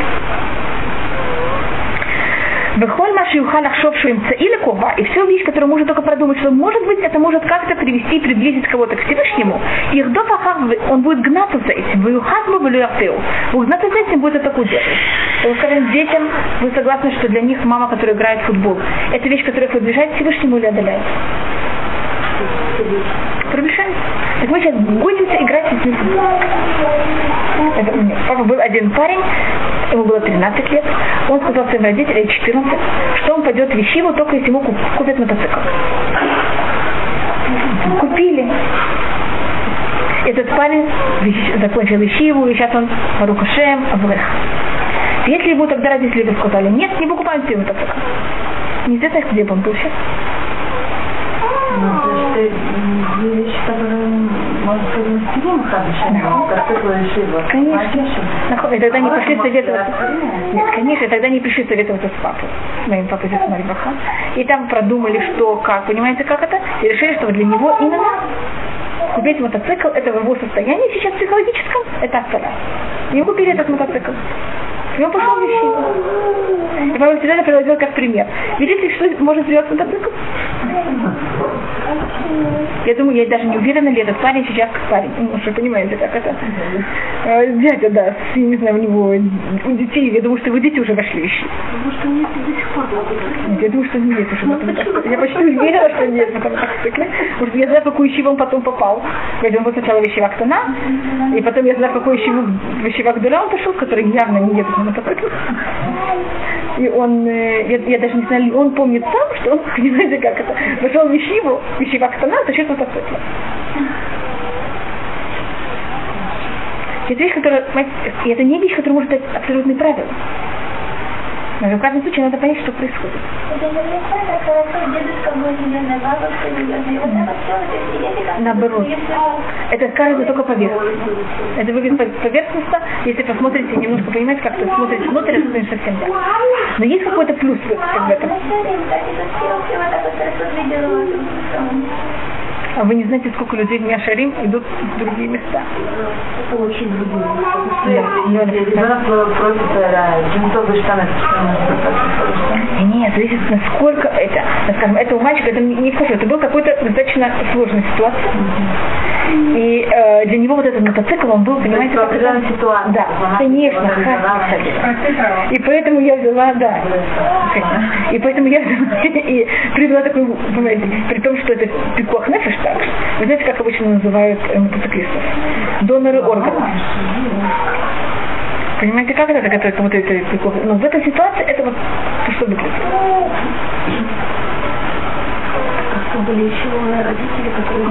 Выхоль маши юха лахшовшу им или кова, и все вещь, которую можно только продумать, что может быть, это может как-то привести, приблизить кого-то к Всевышнему. Их дофахах, он будет гнаться за этим. Вы юхазму вы Будет гнаться за этим, будет это удерживать. То скажем, детям, вы согласны, что для них мама, которая играет в футбол, это вещь, которая приближает к Всевышнему или отдаляет? Приближает. Так мы сейчас будем играть у меня. Папа был один парень, ему было 13 лет, он сказал своим родителям 14, что он пойдет в Ешиву, только если ему купят мотоцикл. Купили. Этот парень закончил Ешиву, и сейчас он Барухашем, Аврех. Если ему тогда родители бы сказали, нет, не покупаем тебе мотоцикл. Неизвестно, где он был сейчас. Вещь, которая может совместим хорошо, как такое шиба. Конечно. И тогда не пошли советоваться. Нет, конечно, тогда не пришли советоваться с папой. С моим папой Зесмари Баха. И там продумали, что, как, понимаете, как это, и решили, что для него именно купить мотоцикл, это в его состоянии сейчас психологическом, это автора. Не купили этот мотоцикл. И он пошел в вещи. И Павел всегда это приводил как пример. Видите, что может сделать мотоцикл? Я думаю, я даже не уверена, ли этот парень сейчас как парень. Ну, что понимаете, как это. Э, Дядя, да, с, не знаю, у него у детей, я думаю, что его дети уже вошли в вещи. Потому что нет до сих пор Нет, Я думаю, что нет уже. потом так. Я почти уверена, что нет, потом так стыкли. Потому что я знаю, какую ищиву он потом попал. Он был сначала в ищевак Тана, и потом я знаю, в какую ищиву в ищевак Дура он пошел, который явно не едет на мотоцикле. И он, э, я, я даже не знаю, он помнит сам, что он, (laughs) понимаете, как это, пошел в ищиву, в ищевак Тана, тащит мотоцикл. Это вещь, которая, это не вещь, которая может дать абсолютные правила. Но в каждом случае надо понять, что происходит. Наоборот. Это кажется только поверхностно. Это выглядит пов- поверхностно. Если посмотрите, немножко понимаете, как то смотрите внутрь, это не совсем так. Но есть какой-то плюс в этом. А вы не знаете, сколько людей в Мяшарим идут в другие места. Очень другое. Да. Штаны, что Нет, зависит, насколько это, ну, скажем, это у мальчика, это не вхожу, это был какой-то достаточно сложная ситуация. И э, для него вот этот мотоцикл, он был, понимаете, по как это- ситуации. Да, конечно, переживала. И поэтому я взяла, да. И поэтому я взяла (laughs) и привела такой, понимаете, при том, что это пикох нефиш так. Вы знаете, как обычно называют э, мотоциклистов? Доноры органов. Понимаете, как это, когда кому-то это пикох? Но в этой ситуации это вот то, что выглядит. Как были еще родители, которые.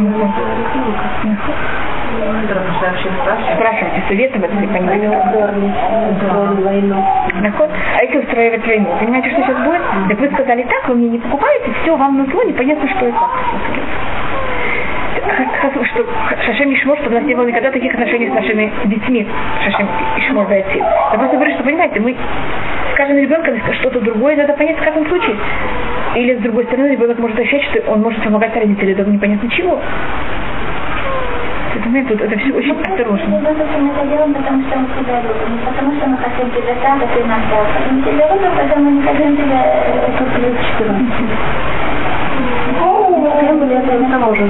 Спрашивайте советы в этом, не Они понимаете. А если устраивать войну, понимаете, что сейчас будет? Так вы сказали так, вы мне не покупаете, все, вам назло, непонятно, что и как. Х- х- Что Шашем и Шмор, чтобы у нас не было никогда таких отношений с нашими детьми, Шашем и Шмор Байцим. Я просто говорю, что, понимаете, мы скажем ребенку что-то другое, надо понять в каждом случае. Или, с другой стороны, ребенок может ощущать, что он может помогать родителям, это непонятно чего. Это, знаете, тут это все очень осторожно. Мы это делаем, потому что мы себя любим, не потому что мы хотим тебя так, а ты нас так. Мы тебя любим, потому мы не хотим тебя э, (laughs) как лет 14. Тем более, это того уже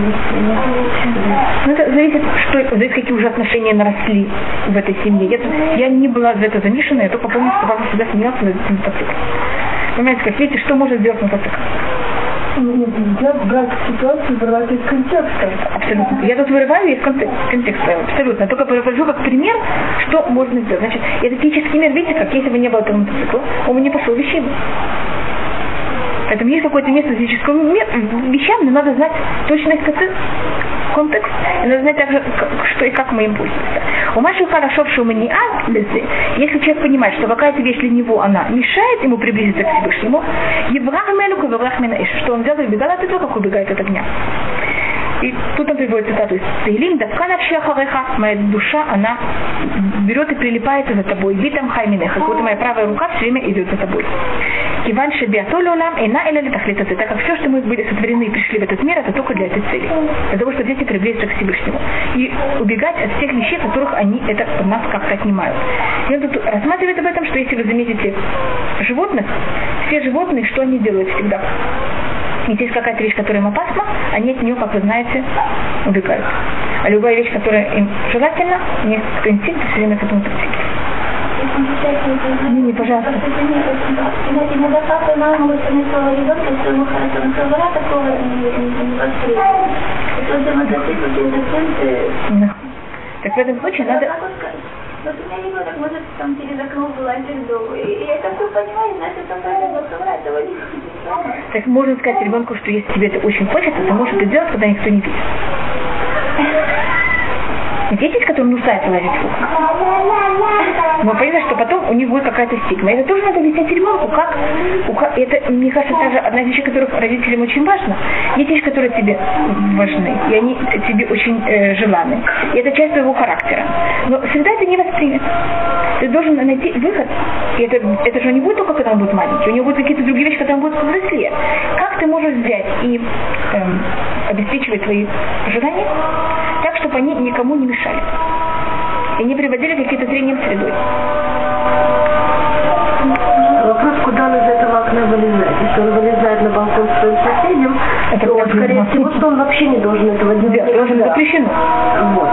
Ну, это зависит, что, зависит, какие уже отношения наросли в этой семье. Я, я не была за это замешана, я только помню, что папа всегда смеялся над этим мотоциклом. Понимаете, как видите, что может сделать мотоцикл? Нельзя брать ситуацию, вырвать из контекста. Абсолютно. Я тут вырываю из контек- контекста, абсолютно. Только привожу как пример, что можно сделать. Значит, это типический мир, видите, как если бы не было этого мотоцикла, он бы не пошел в вещину. Поэтому есть какое-то место физическому ми- вещам, но надо знать точный контекст, и надо знать также, что и как мы им пользуемся. У Маши хорошо, что мы не а, если человек понимает, что какая-то вещь для него, она мешает ему приблизиться к Всевышнему, Еврах Мелюку, Еврах Минаиш, что он взял и убегал от этого, как убегает от огня. И тут он приводит цитату из Таилим, «Давка навши ахареха, моя душа, она берет и прилипается за тобой, витам хайминеха, как будто моя правая рука все время идет за тобой. Киван нам, и на эля тахлитаты, так как все, что мы были сотворены и пришли в этот мир, это только для этой цели. Для того, чтобы дети приблизиться к Всевышнему. И убегать от всех вещей, которых они это от нас как-то отнимают. И он тут рассматривает об этом, что если вы заметите животных, все животные, что они делают всегда? Если есть какая-то вещь, которая им опасна, они от нее, как вы знаете, убегают. А любая вещь, которая им желательна, у них как инстинкт все время к этому подтягивается. Не, не, пожалуйста. Иногда папа и мама своего ребенка, что ему хорошо, но своего такого не, не, не. Да. Так в этом случае надо... Вот у меня ребенок может там через окно дом. И, и я как-то понимаю, значит, там правильно этого не Так можно сказать ребенку, что если тебе это очень хочется, ты можешь это делать, когда никто не видит. Дети, которым нуждается в окна. Но понятно, что потом у них будет какая-то стигма. Это тоже надо объяснять ребенку, как... у Это, мне кажется, также одна из вещей, которых родителям очень важно. Есть вещи, которые тебе важны, и они тебе очень э, желаны. И это часть твоего характера. Но всегда это не воспримет. Ты должен найти выход. И это, это же не будет только, когда он будет маленький. У него будут какие-то другие вещи, когда он будет взрослее. Как ты можешь взять и эм, обеспечивать твои желания так, чтобы они никому не мешали? И не приводили к каким-то трениям средой. Вопрос, куда он из этого окна вылезает. Если он вылезает на балкон с своим соседям, Это то, скорее всего, что он вообще не должен этого делать. это никогда. запрещено. Вот.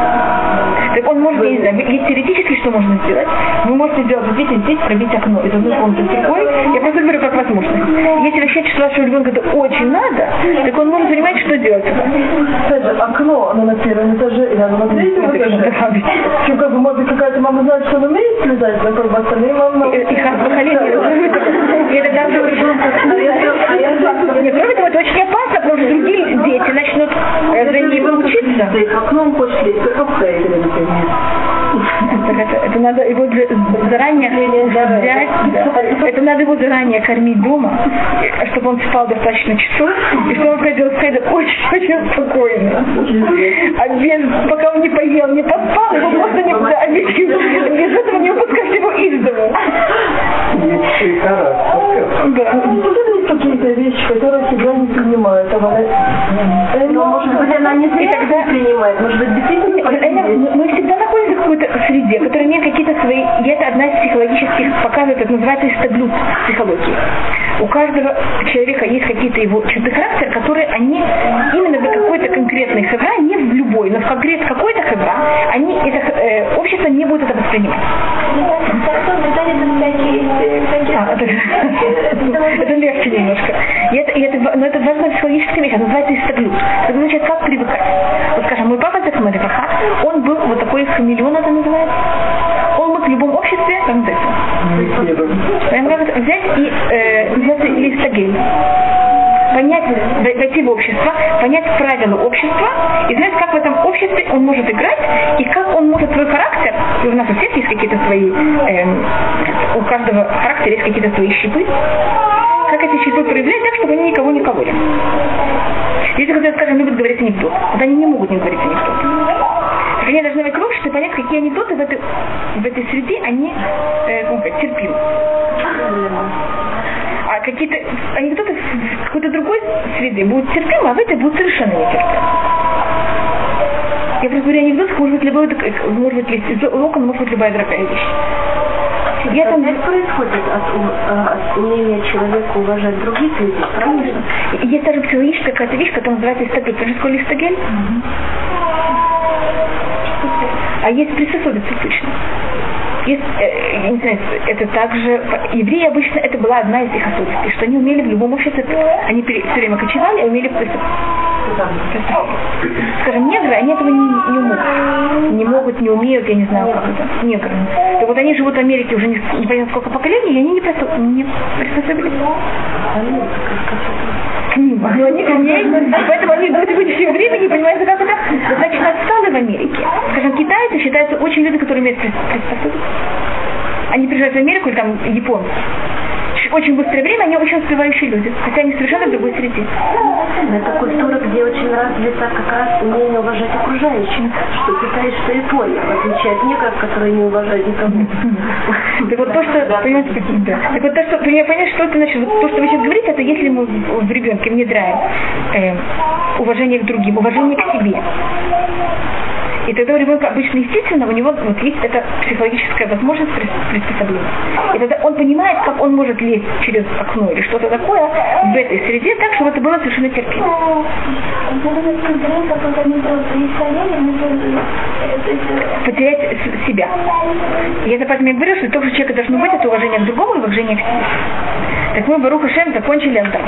Так он может, я не знаю, есть теоретически, что можно сделать. Вы можете сделать вот здесь, здесь, пробить окно из одной комнаты в другой. Я просто говорю как возможность. Если вы считаете, что вашему ребенку это очень надо, так он может понимать, что делать. Опять же, окно, оно на первом этаже или оно на третьем этаже. Причем, как бы, может быть, какая-то мама знает, что он умеет слезать, но как бы остальные мамы... И, и И это даже у ребенка. Нет, кроме того, это очень опасно, потому что другие дети начнут э, учиться. В окно он хочет лезть, только в (laughs) это, это надо его заранее взять, это надо его заранее кормить дома, э, чтобы он спал достаточно часов, и чтобы он проделал Хейдер очень-очень спокойно. А без, пока он не поел, не поспал, его просто не да, без, без этого не выпускать его из дому. Да. Ну, есть какие-то вещи, которые себя не принимают. А вот, э, ну, может быть, она не И тогда- принимает, может быть, действительно Эля, мы- всегда находимся в какой-то среде, которая имеет какие-то свои... И это одна из психологических показывает, это называется истаблют психологии. У каждого человека есть какие-то его черты характера, которые они именно для какой-то конкретной хевра, не в любой, но в конкрет какой-то хевра, они это э, общество не будет это воспринимать. А, это, (laughs) легче немножко. Это, это, но это важная психологическая вещь, это называется истаглют. Это значит, такой хамелеон это называется. Он мог в любом обществе как это взять и э, называется листагель. Понять, войти в общество, понять правила общества и знать, как в этом обществе он может играть и как он может свой характер, и у нас у всех есть какие-то свои, эм, у каждого характера есть какие-то свои щиты, как эти щиты проявлять так, чтобы они никого не кололи. Если кто-то, скажем, любит говорить анекдот, вот они не могут не говорить анекдот. Они должны войти в общество и понять, какие анекдоты в этой, в этой среде они э, как сказать, терпимы. А какие-то анекдоты в какой-то другой среде будут терпимы, а в этой будут совершенно нетерпимы. Я просто говорю, анекдот может быть любой, может быть из окон, может быть любая другая вещь. И это опять происходит от, э, от умения человека уважать других людей, правильно? Есть даже психологическая какая-то вещь, которая называется истагель. Ты же школе истагель? А есть приспособиться точно. Есть, э, не знаю, это также, евреи обычно, это была одна из их особенностей, что они умели в любом обществе, они пере- все время кочевали, а умели пристав- Скажем, негры, они этого не, не могут. Не могут, не умеют, я не знаю, как это. Негры. И вот они живут в Америке уже не, не понятно сколько поколений, и они не, присто- не приспособились ним. Но они к ней, и поэтому они до сегодняшнего времени понимают, как это достаточно отсталые в Америке. Скажем, китайцы считаются очень люди, которые прис- приспособиться. Они приезжают в Америку или там японцы. Очень быстрое время они очень успевающие люди, хотя они совершенно в другой среде. Это культура, где очень развито как раз умение уважать окружающих, что Китай, что Япония, в отличие от негров, которые не уважают никого. (laughs) Так вот то, что, понимаете, да. Так вот то, что, понять, что это значит, то, что вы сейчас говорите, это если мы в, в ребенке внедряем э, уважение к другим, уважение к себе. И тогда у ребенка обычно естественно, у него вот есть эта психологическая возможность прис- приспособления. И тогда он понимает, как он может лезть через окно или что-то такое в этой среде, так, чтобы это было совершенно терпимо. То Потерять себя. Я за поэтому говорю, что тоже у человека должно быть это уважение к другому и уважение к себе. Так мы, Баруха Шем, закончили Антон.